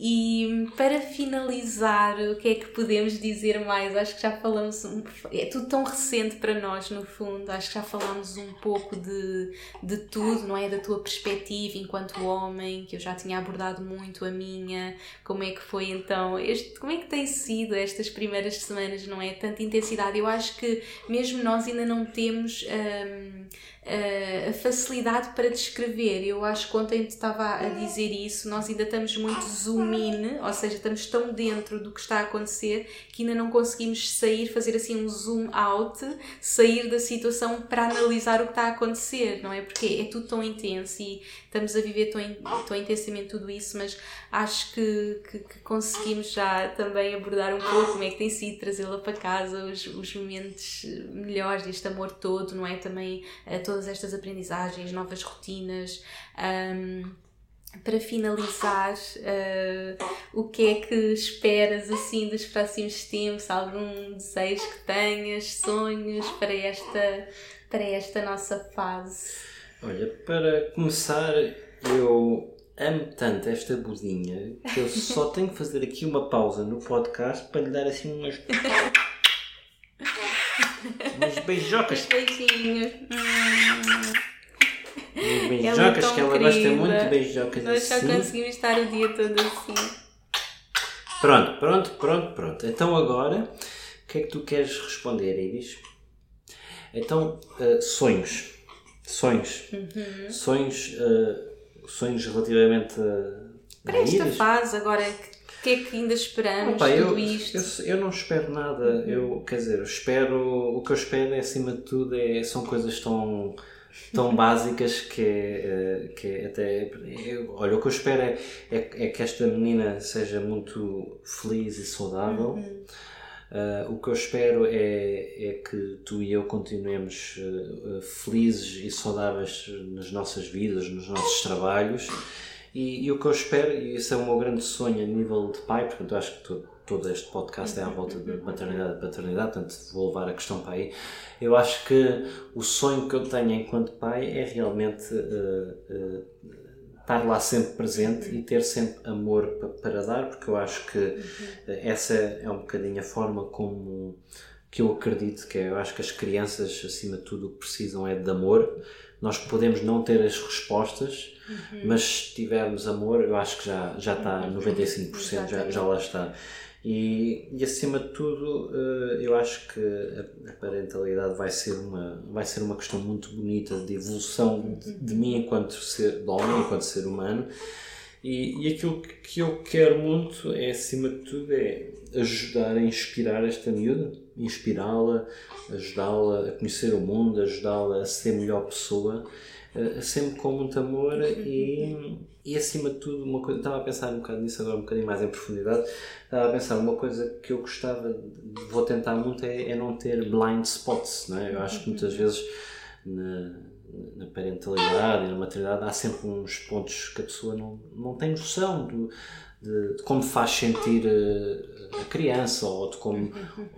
[SPEAKER 1] E para finalizar, o que é que podemos dizer mais? Acho que já falamos, é tudo tão recente para nós, no fundo. Acho que já falamos um pouco de, de tudo, não é? Da tua perspectiva enquanto homem, que eu já tinha abordado muito a minha. Como é que foi então? Este, como é que tem sido estas primeiras semanas, não é? Tanta intensidade. Eu acho que mesmo nós ainda não temos. Hum, a facilidade para descrever. Eu acho que ontem estava a dizer isso, nós ainda estamos muito zoom in, ou seja, estamos tão dentro do que está a acontecer que ainda não conseguimos sair, fazer assim um zoom out, sair da situação para analisar o que está a acontecer, não é? Porque é tudo tão intenso e estamos a viver tão, tão intensamente tudo isso, mas acho que, que, que conseguimos já também abordar um pouco como é que tem sido trazê-la para casa, os, os momentos melhores deste amor todo, não é? Também uh, todas estas aprendizagens, novas rotinas. Um, para finalizar, uh, o que é que esperas assim dos próximos tempos? Algum desejo que tenhas, sonhos para esta, para esta nossa fase?
[SPEAKER 2] Olha, para começar, eu amo tanto esta budinha que eu só tenho que fazer aqui uma pausa no podcast para lhe dar assim umas. umas beijocas.
[SPEAKER 1] Beijinhos.
[SPEAKER 2] Umas beijocas ela é que ela gosta muito de beijocas
[SPEAKER 1] Nós
[SPEAKER 2] assim.
[SPEAKER 1] só conseguimos estar o dia todo assim.
[SPEAKER 2] Pronto, pronto, pronto, pronto. Então agora, o que é que tu queres responder, Iris? Então, uh, sonhos. Sonhos.
[SPEAKER 1] Uhum.
[SPEAKER 2] Sonhos, uh, sonhos relativamente a.
[SPEAKER 1] Para esta fase, agora, o que é que ainda esperamos
[SPEAKER 2] Opa,
[SPEAKER 1] tudo
[SPEAKER 2] eu,
[SPEAKER 1] isto?
[SPEAKER 2] Eu, eu, não espero nada. Uhum. Eu, quer dizer, eu espero. O que eu espero, é, acima de tudo, é, são coisas tão tão básicas que é, que é até. Eu, olha, o que eu espero é, é, é, que esta menina seja muito feliz e saudável. Uhum. Uh, o que eu espero é, é que tu e eu continuemos uh, felizes e saudáveis nas nossas vidas, nos nossos trabalhos. E, e, o que eu espero, e isso é o meu grande sonho a nível de pai, portanto, acho que tu, todo este podcast é à volta de maternidade e paternidade, portanto, vou levar a questão para aí. Eu acho que o sonho que eu tenho enquanto pai é realmente uh, estar lá sempre presente e ter sempre amor para dar, porque eu acho que uh, essa é um bocadinho a forma como que eu acredito que é, eu acho que as crianças, acima de tudo, o que precisam é de amor. Nós podemos não ter as respostas, uhum. mas se tivermos amor, eu acho que já, já está 95%, uhum. já, já lá está. E, e acima de tudo, eh, eu acho que a parentalidade vai ser uma, vai ser uma questão muito bonita de evolução de, de mim enquanto ser, de homem, enquanto ser humano. E, e aquilo que eu quero muito é, acima de tudo, é ajudar a inspirar esta miúda, inspirá-la, ajudá-la a conhecer o mundo, ajudá-la a ser melhor pessoa, uh, sempre com muito amor e, e acima de tudo uma coisa, estava a pensar um bocado nisso agora um bocadinho mais em profundidade, estava a pensar uma coisa que eu gostava, vou tentar muito é, é não ter blind spots, não é? Eu acho que muitas vezes na, na parentalidade e na maternidade há sempre uns pontos que a pessoa não, não tem noção do, de, de como faz sentir a, a, criança ou de como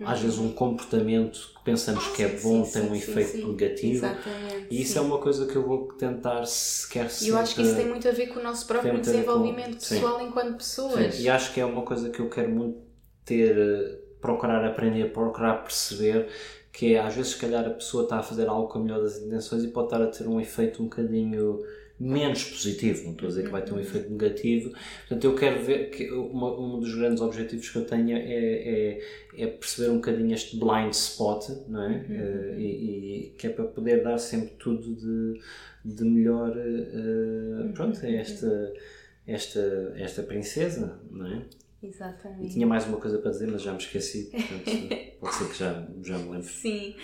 [SPEAKER 2] às vezes um comportamento que pensamos que é bom sim, tem um sim, efeito negativo.
[SPEAKER 1] Exatamente,
[SPEAKER 2] e isso é uma coisa que eu vou tentar sequer
[SPEAKER 1] e eu acho que isso tem muito a ver com o nosso próprio desenvolvimento com, pessoal enquanto pessoas.
[SPEAKER 2] E acho que é uma coisa que eu quero muito ter eh, procurar aprender procurar perceber que é às vezes se calhar a pessoa está a fazer algo com a melhor das intenções e pode estar a ter um efeito um bocadinho menos positivo, não estou a dizer que vai ter um efeito negativo. Portanto, eu quero ver que uma, um dos grandes objetivos que eu tenho é, é, é perceber um bocadinho este blind spot, não é? Uhum. Uh, e, e, que é para poder dar sempre tudo de, de melhor, uh, pronto, a esta, esta, esta princesa, não é?
[SPEAKER 1] Exatamente.
[SPEAKER 2] E tinha mais uma coisa para dizer, mas já me esqueci, portanto, pode ser que já, já me lembre.
[SPEAKER 1] Sim,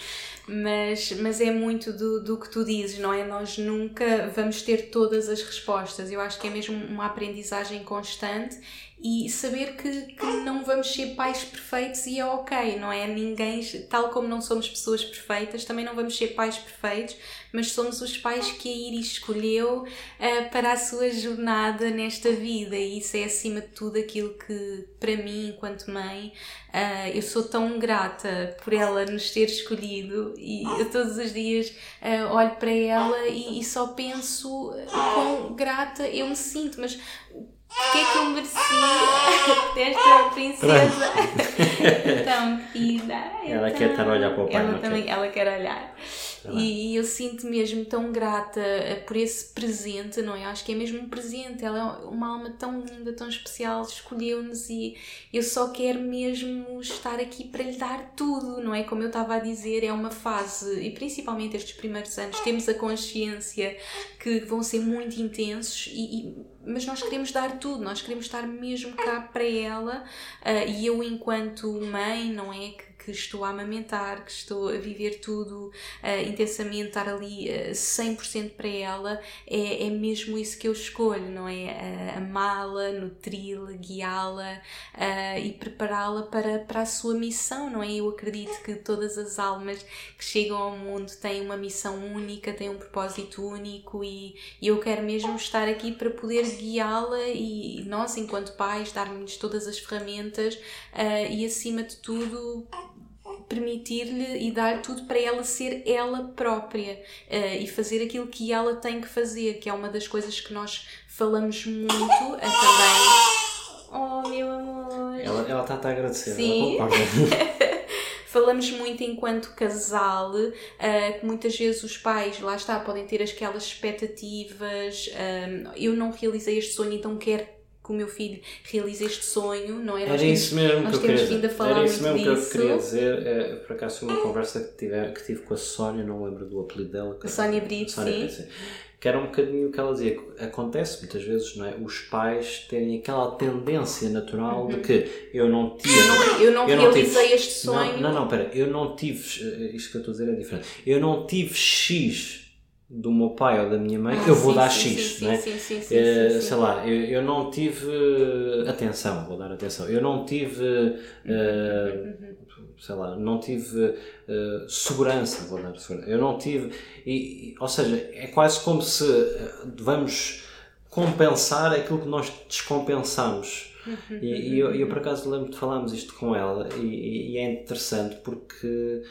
[SPEAKER 1] mas, mas é muito do, do que tu dizes, não é? Nós nunca vamos ter todas as respostas. Eu acho que é mesmo uma aprendizagem constante e saber que, que não vamos ser pais perfeitos e é ok, não é? Ninguém, tal como não somos pessoas perfeitas, também não vamos ser pais perfeitos, mas somos os pais que a Iris escolheu uh, para a sua jornada nesta vida. E isso é acima de tudo aquilo que, para mim, enquanto mãe, uh, eu sou tão grata por ela nos ter escolhido. E eu todos os dias uh, olho para ela e, e só penso quão grata eu me sinto, mas o que é que eu merecia desta princesa tão querida?
[SPEAKER 2] Ela quer estar a olhar para o pai,
[SPEAKER 1] ela também, quer. ela quer olhar. Tá e eu sinto mesmo tão grata eh, por esse presente, não é? Acho que é mesmo um presente. Ela é uma alma tão linda, tão especial, escolheu-nos e eu só quero mesmo estar aqui para lhe dar tudo, não é? Como eu estava a dizer, é uma fase, e principalmente estes primeiros anos, temos a consciência que vão ser muito intensos e, e mas nós queremos dar tudo, nós queremos estar mesmo cá para ela uh, e eu enquanto mãe, não é, que que estou a amamentar, que estou a viver tudo uh, intensamente, estar ali uh, eh, 100% para ela, é, é mesmo isso que eu escolho, não é? Uh, Amá-la, nutri-la, guiá-la uh, e prepará-la para, para a sua missão, não é? Eu acredito que todas as almas que chegam ao mundo têm uma missão única, têm um propósito único e, e eu quero mesmo estar aqui para poder guiá-la e nós, enquanto pais, dar-lhes todas as ferramentas uh, e, acima de tudo, permitir-lhe e dar tudo para ela ser ela própria uh, e fazer aquilo que ela tem que fazer, que é uma das coisas que nós falamos muito uh, também. Oh, meu amor!
[SPEAKER 2] Ela está a agradecer,
[SPEAKER 1] Sim. falamos muito enquanto casal, uh, que muitas vezes os pais, lá está, podem ter aquelas expectativas. eu não realizei este sonho, então quero que o meu filho realize este sonho, não é?
[SPEAKER 2] Era isso mesmo nós que eu queria dizer. Era isso mesmo disso. que eu queria dizer. É, por acaso foi uma conversa que tive, que tive com a Sónia, não lembro do apelido dela.
[SPEAKER 1] A Sónia Brito, sim.
[SPEAKER 2] sim. Que era um bocadinho o que ela dizia. Acontece muitas vezes, não é? Os pais terem aquela tendência natural uhum. de que eu não tive. Eu
[SPEAKER 1] não, eu não eu realizei tive, este sonho.
[SPEAKER 2] Não, não, não, espera. Eu não tive. Eh, isto que eu estou a dizer é diferente. Eu não tive X do meu pai ou da minha mãe, ah, eu vou sim, dar
[SPEAKER 1] sim,
[SPEAKER 2] X,
[SPEAKER 1] sim,
[SPEAKER 2] não é?
[SPEAKER 1] Sim, sim, sim,
[SPEAKER 2] uh, sei lá, eu, eu não tive atenção, vou dar atenção, eu não tive, uh, sei lá, não tive uh, segurança, vou dar segurança, eu não tive, e, ou seja, é quase como se vamos compensar aquilo que nós descompensamos. E, e eu, eu, por acaso lembro de falarmos isto com ela e, e é interessante porque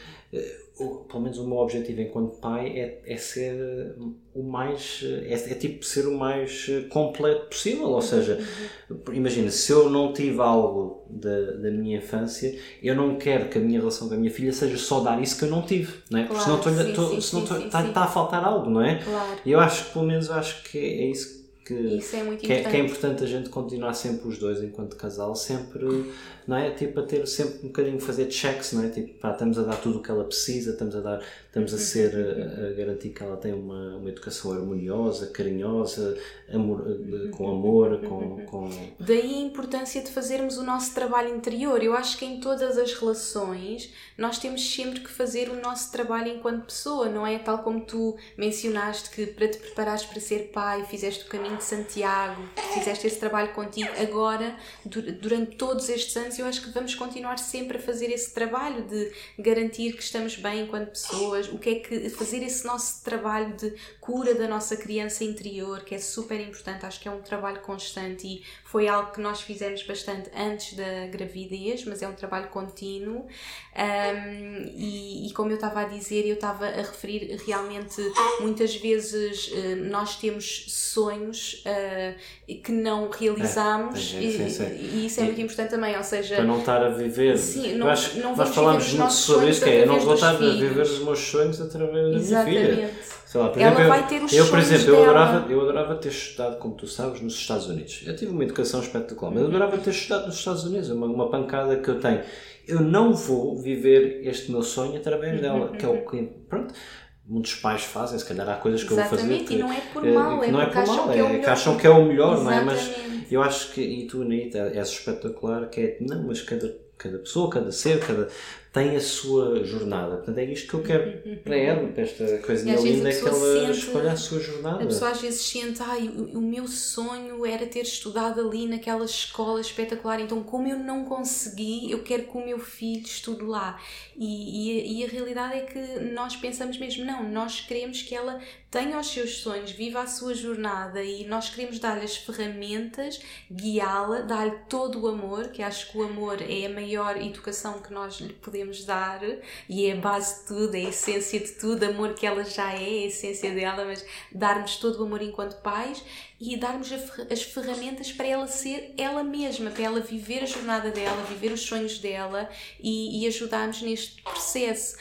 [SPEAKER 2] o, pelo menos o meu objetivo enquanto pai é, é ser o mais é, é, tipo ser o mais completo possível ou seja imagina se eu não tive algo da, da minha infância eu não quero que a minha relação com a minha filha seja só dar isso que eu não tive não é?
[SPEAKER 1] Claro,
[SPEAKER 2] senão, estou,
[SPEAKER 1] sim,
[SPEAKER 2] estou,
[SPEAKER 1] sim,
[SPEAKER 2] senão
[SPEAKER 1] sim,
[SPEAKER 2] estou,
[SPEAKER 1] sim,
[SPEAKER 2] está, está a faltar algo não é
[SPEAKER 1] Claro.
[SPEAKER 2] e eu acho que pelo menos acho que é isso que,
[SPEAKER 1] é
[SPEAKER 2] que, é, que é
[SPEAKER 1] importante
[SPEAKER 2] a gente continuar sempre os dois enquanto casal, sempre, não é? Tipo, a ter sempre um bocadinho fazer checks, não é? Tipo, pá, estamos a dar tudo o que ela precisa, estamos a dar, estamos a ser, a, a garantir que ela tem uma, uma educação harmoniosa, carinhosa, amor, com amor, com, com
[SPEAKER 1] Daí a importância de fazermos o nosso trabalho interior. Eu acho que em todas as relações nós temos sempre que fazer o nosso trabalho enquanto pessoa, não é? Tal como tu mencionaste que para te preparares para ser pai fizeste o caminho de Santiago, fizeste esse trabalho contigo. Agora, du- durante todos estes anos, eu acho que vamos continuar sempre a fazer esse trabalho de garantir que estamos bem enquanto pessoas, o que é que fazer esse nosso trabalho de cura da nossa criança interior, que é super importante, acho que é um trabalho constante e foi algo que nós fizemos bastante antes da gravidez, mas é um trabalho contínuo. Um, e, e como eu estava a dizer, eu estava a referir realmente muitas vezes eh, nós temos sonhos eh, que não realizamos
[SPEAKER 2] É,
[SPEAKER 1] e,
[SPEAKER 2] sim, sim.
[SPEAKER 1] e isso é muito importante também, ou seja,
[SPEAKER 2] para não estar a viver.
[SPEAKER 1] Sim, não-
[SPEAKER 2] acho-
[SPEAKER 1] não
[SPEAKER 2] nós
[SPEAKER 1] vamos
[SPEAKER 2] falámos muito sobre isso, que é, eu não vou estar a viver os meus sonhos através da minha filha.
[SPEAKER 1] Exatamente.
[SPEAKER 2] Sei lá, por
[SPEAKER 1] Ela
[SPEAKER 2] exemplo,
[SPEAKER 1] vai ter os
[SPEAKER 2] eu, por exemplo, eu adorava, eu adorava ter estudado, como tu sabes, nos Estados Unidos. Eu tive uma educação espetacular, mas eu adorava ter estudado nos Estados Unidos. É uma, uma pancada que eu tenho. Eu não vou viver este meu sonho através dela, que é o que, pronto, muitos pais fazem. Se calhar há coisas que eu vou fazer.
[SPEAKER 1] Exatamente, e não é por
[SPEAKER 2] eh,
[SPEAKER 1] mal, é
[SPEAKER 2] não é por
[SPEAKER 1] acham
[SPEAKER 2] mal,
[SPEAKER 1] que é
[SPEAKER 2] é que acham que é o melhor, não é? Mas
[SPEAKER 1] Exatamente.
[SPEAKER 2] eu acho que, e tu, Anitta, és espetacular, que é, não, mas cada, cada pessoa, cada ser, cada tem a sua jornada. Portanto, é isto que eu quero para ela, para esta coisinha linda, que ela
[SPEAKER 1] sente-
[SPEAKER 2] escolha a sua jornada.
[SPEAKER 1] A pessoa às vezes sente, ai, o, o meu sonho era ter estudado ali naquela escola espetacular, então como eu não consegui, eu quero que o meu filho estude lá. E, e, a- e a realidade é que nós pensamos mesmo, não, nós queremos que ela tenha os seus sonhos, viva a sua jornada e nós queremos dar-lhe as ferramentas, guiá-la, dar-lhe todo o amor, que acho que o amor é a maior educação que nós lhe podemos dar e é a base de tudo, é a essência de tudo, amor que ela já é a essência dela, mas darmos todo o amor enquanto pais e darmos as ferramentas para ela ser ela mesma, para ela viver a jornada dela, viver os sonhos dela e, e ajudarmos neste processo.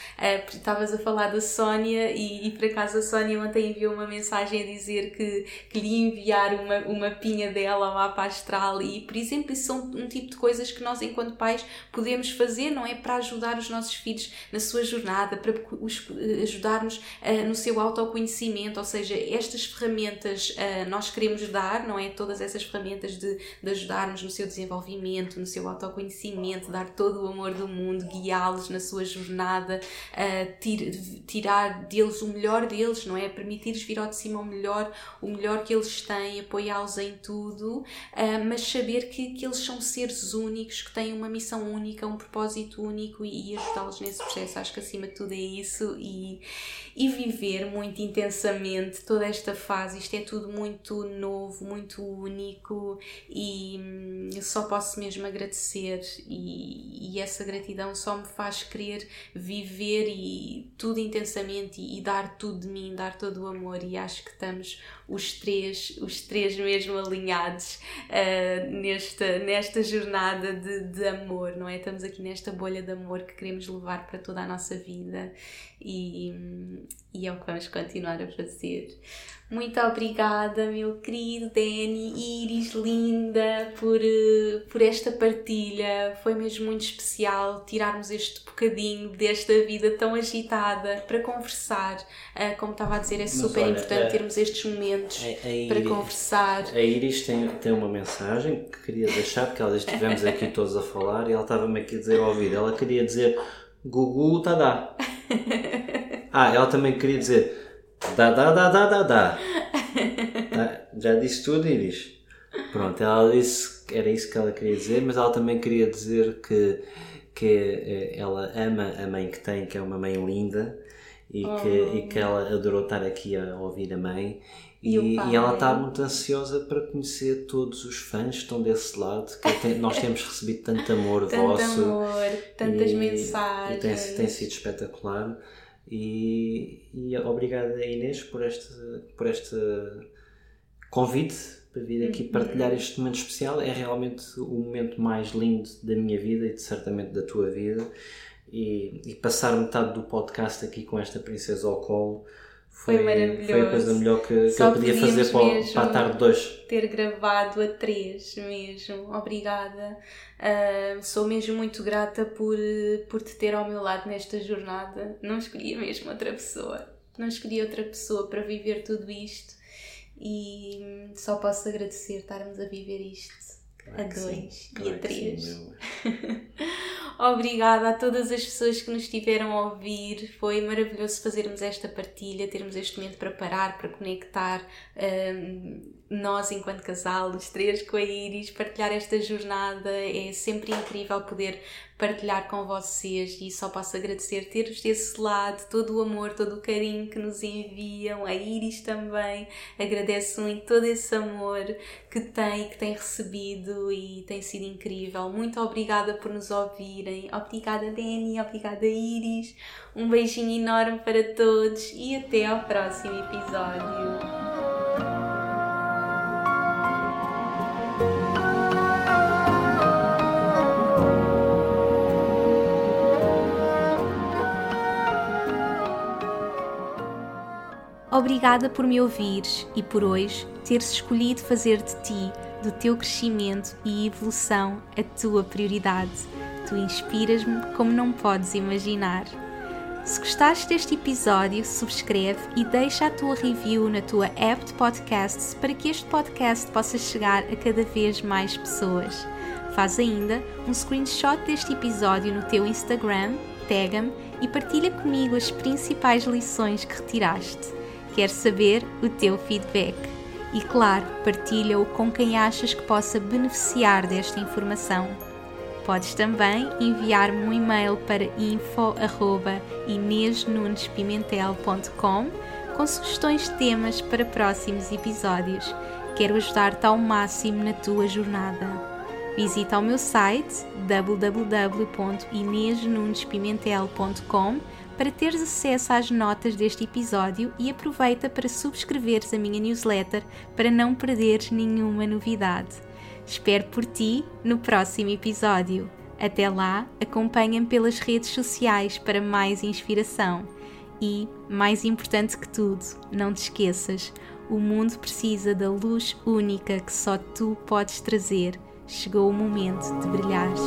[SPEAKER 1] Porque Estavas a falar da Sónia e, e por acaso a Sónia ontem enviou uma mensagem a dizer que, que lhe ia enviar uma, uma pinha dela ao mapa astral e, por exemplo, isso são um tipo de coisas que nós, enquanto pais, podemos fazer, não é? Para ajudar os nossos filhos na sua jornada, para os eh, ajudarmos ah, no seu autoconhecimento, ou seja, estas ferramentas ah, nós queremos dar, não é? Todas essas ferramentas de, de ajudarmos no seu desenvolvimento, no seu autoconhecimento, dar todo o amor do mundo, guiá-los na sua jornada, ah, tir- tirar deles o melhor deles, não é? Permitir-lhes vir ao de cima o melhor, o melhor que eles têm, apoiá-los em tudo, ah, mas saber que, que eles são seres únicos, que têm uma missão única, um propósito único e, e ajudá-los nesse processo. Acho que acima de tudo é isso e, e viver muito intensamente toda esta fase. Isto é tudo muito novo, muito único e hum, só posso mesmo agradecer e, e essa gratidão só me faz querer viver e tudo intensamente e, e dar tudo de mim, dar todo o amor e acho que estamos os três, os três mesmo alinhados ah, nesta, nesta jornada de, de amor, não é? Estamos aqui nesta bolha de amor que queremos levar para toda a nossa vida e, e é o que vamos continuar a fazer. Muito obrigada, meu querido Danny, Iris, linda, por, eh, por esta partilha. Foi mesmo muito especial tirarmos este bocadinho desta vida tão agitada para conversar. Ah, como estava a dizer, é super
[SPEAKER 2] olha,
[SPEAKER 1] importante
[SPEAKER 2] eh,
[SPEAKER 1] termos estes momentos
[SPEAKER 2] A- a
[SPEAKER 1] para
[SPEAKER 2] Iris-
[SPEAKER 1] conversar.
[SPEAKER 2] A Iris tem, tem uma mensagem que queria deixar, porque ela estivemos aqui todos a falar e ela estava-me aqui a dizer ao ouvido. Ela queria dizer Gugu Tadá. Ah, ela também queria dizer Dá, dá, dá, dá, dá, dá. Ah, Já disse tudo, Iris. Pronto, ela disse que era isso que ela queria dizer, mas ela também queria dizer que, que eh, ela ama a mãe que tem, que é uma mãe linda, e, oh. que, e que ela adorou estar aqui a ouvir a mãe.
[SPEAKER 1] E,
[SPEAKER 2] e, e ela está muito ansiosa para conhecer todos os fãs que estão desse lado, que tem, nós temos recebido tanto amor
[SPEAKER 1] tanto
[SPEAKER 2] vosso.
[SPEAKER 1] amor, tantas mensagens.
[SPEAKER 2] E tem, tem sido espetacular. E, e obrigada Inês por este, por este convite para vir aqui uhum. partilhar este momento especial. É realmente o momento mais lindo da minha vida e de, certamente da tua vida. E, e passar metade do podcast aqui com esta princesa ao colo
[SPEAKER 1] foi, foi maravilhoso.
[SPEAKER 2] Foi a coisa melhor que, que eu podia fazer para, para a tarde 2.
[SPEAKER 1] Ter gravado a 3 mesmo. Obrigada. Uh, sou mesmo muito grata por, por te ter ao meu lado nesta jornada. Não escolhi mesmo outra pessoa. Não escolhi outra pessoa para viver tudo isto. E só posso agradecer estarmos a viver isto claro a dois e a três. Obrigada a todas as pessoas que nos estiveram a ouvir. Foi maravilhoso fazermos esta partilha, termos este momento para parar, para conectar. Um, nós, enquanto casal, os três com a Iris, partilhar esta jornada. É sempre incrível poder partilhar com vocês e só posso agradecer ter-vos desse lado, todo o amor, todo o carinho que nos enviam, a Iris também, agradece muito todo esse amor que tem, que tem recebido e tem sido incrível. Muito obrigada por nos obrigada Dani, obrigada Iris, um beijinho enorme para todos e até ao próximo episódio. Obrigada por me ouvires e por hoje teres escolhido fazer de ti, do teu crescimento e evolução, a tua prioridade. Tu inspiras-me como não podes imaginar. Se gostaste deste episódio, subscreve e deixa a tua review na tua app de podcasts para que este podcast possa chegar a cada vez mais pessoas. Faz ainda um screenshot deste episódio no teu Instagram, tag-me e partilha comigo as principais lições que retiraste. Quero saber o teu feedback. E claro, partilha-o com quem achas que possa beneficiar desta informação. Podes também enviar-me um e-mail para info.inesnunespimentel.com com sugestões de temas para próximos episódios. Quero ajudar-te ao máximo na tua jornada. Visita o meu site www.inesnunespimentel.com para teres acesso às notas deste episódio e aproveita para subscreveres a minha newsletter para não perderes nenhuma novidade. Espero por ti no próximo episódio. Até lá, acompanha-me pelas redes sociais para mais inspiração. E, mais importante que tudo, não te esqueças: o mundo precisa da luz única que só tu podes trazer. Chegou o momento de brilhares.